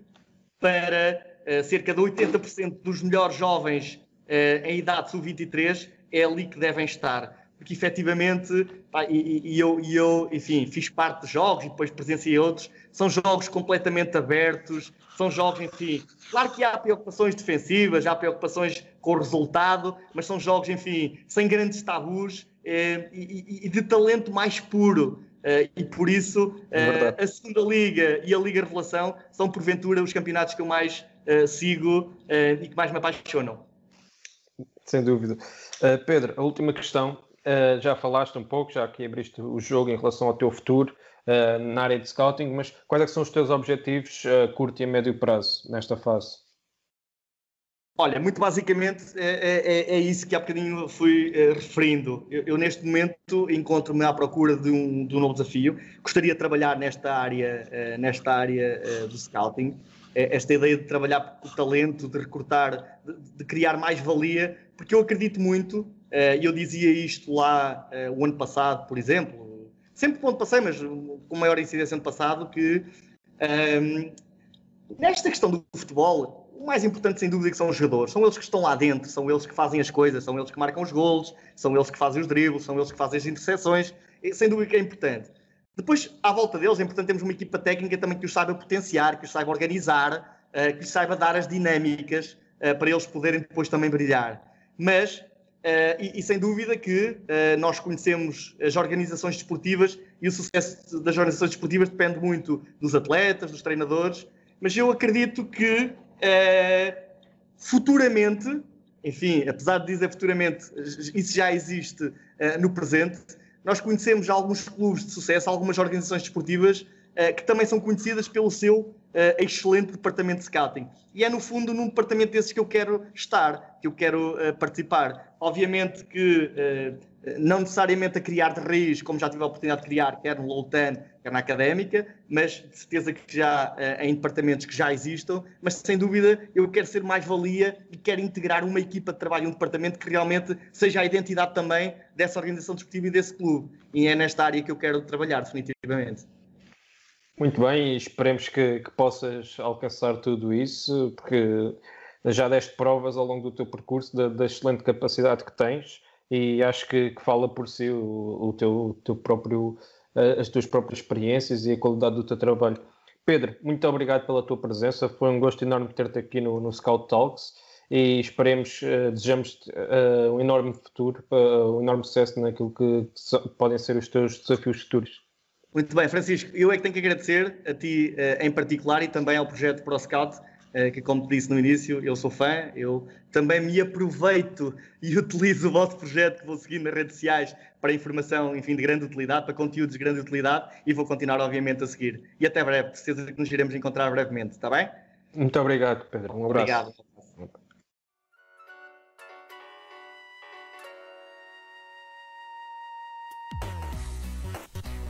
para uh, cerca de 80% dos melhores jovens uh, em idade sub-23 é ali que devem estar porque efetivamente, pá, e, e, eu, e eu, enfim, fiz parte de jogos e depois presenciei outros, são jogos completamente abertos, são jogos, enfim, claro que há preocupações defensivas, há preocupações com o resultado, mas são jogos, enfim, sem grandes tabus eh, e, e, de talento mais puro. Eh, e por isso eh, a segunda Liga e a Liga Revelação são, porventura, os campeonatos que eu mais eh, sigo e que mais me apaixonam. Sem dúvida. Uh, Pedro, a última questão Uh, já falaste um pouco, já que abriste o jogo em relação ao teu futuro uh, na área de scouting, mas quais é são os teus objetivos a uh, curto e a médio prazo nesta fase? Olha, muito basicamente é, é, é isso que há bocadinho fui referindo. Eu, eu, neste momento encontro-me à procura de um, de um, novo desafio. Gostaria de trabalhar nesta área, nesta área do scouting. esta ideia de trabalhar o talento, de recrutar, de, de criar mais valia, porque eu acredito muito, e eu dizia isto lá o ano passado, por exemplo, sempre quando passei, mas com maior incidência ano passado, que um, nesta questão do futebol, o mais importante, sem dúvida, que são os jogadores. São eles que estão lá dentro, são eles que fazem as coisas, são eles que marcam os golos, são eles que fazem os dribles, são eles que fazem as interseções. Sem dúvida que é importante. Depois, à volta deles, é importante termos uma equipa técnica também que os saiba potenciar, que os saiba organizar, uh, que os saiba dar as dinâmicas para eles poderem depois também brilhar. Mas, uh, e, e, sem dúvida que nós conhecemos as organizações desportivas e o sucesso das organizações desportivas depende muito dos atletas, dos treinadores, mas eu acredito que futuramente, enfim, apesar de dizer futuramente, isso já existe no presente, nós conhecemos alguns clubes de sucesso, algumas organizações desportivas uh, que também são conhecidas pelo seu uh, excelente departamento de scouting. E é no fundo num departamento desses que eu quero estar, que eu quero uh, participar. Obviamente que não necessariamente a criar de raiz, como já tive a oportunidade de criar, quer no Loutan, quer na académica, mas de certeza que já em departamentos que já existam, mas sem dúvida eu quero ser mais valia e quero integrar uma equipa de trabalho, um departamento que realmente seja a identidade também dessa organização desportiva e desse clube. E é nesta área que eu quero trabalhar, definitivamente. Muito bem, esperemos que, que possas alcançar tudo isso, porque já deste provas ao longo do teu percurso da, da excelente capacidade que tens e acho que, que fala por si o, o teu, o teu próprio, as tuas próprias experiências e a qualidade do teu trabalho. Pedro, muito obrigado pela tua presença, foi um gosto enorme ter-te aqui no, no Scout Talks e esperemos, uh, desejamos uh, um enorme futuro, uh, um enorme sucesso naquilo que podem ser os teus desafios futuros. Muito bem, Francisco, eu é que tenho que agradecer a ti em particular e também ao projeto ProScout eh, que, como te disse no início, eu sou fã, eu também me aproveito e utilizo o vosso projeto que vou seguir nas redes sociais para informação, enfim, de grande utilidade, para conteúdos de grande utilidade e vou continuar, obviamente, a seguir. E até breve, certeza que nos iremos encontrar brevemente, está bem? Muito obrigado, Pedro. Um abraço. Obrigado.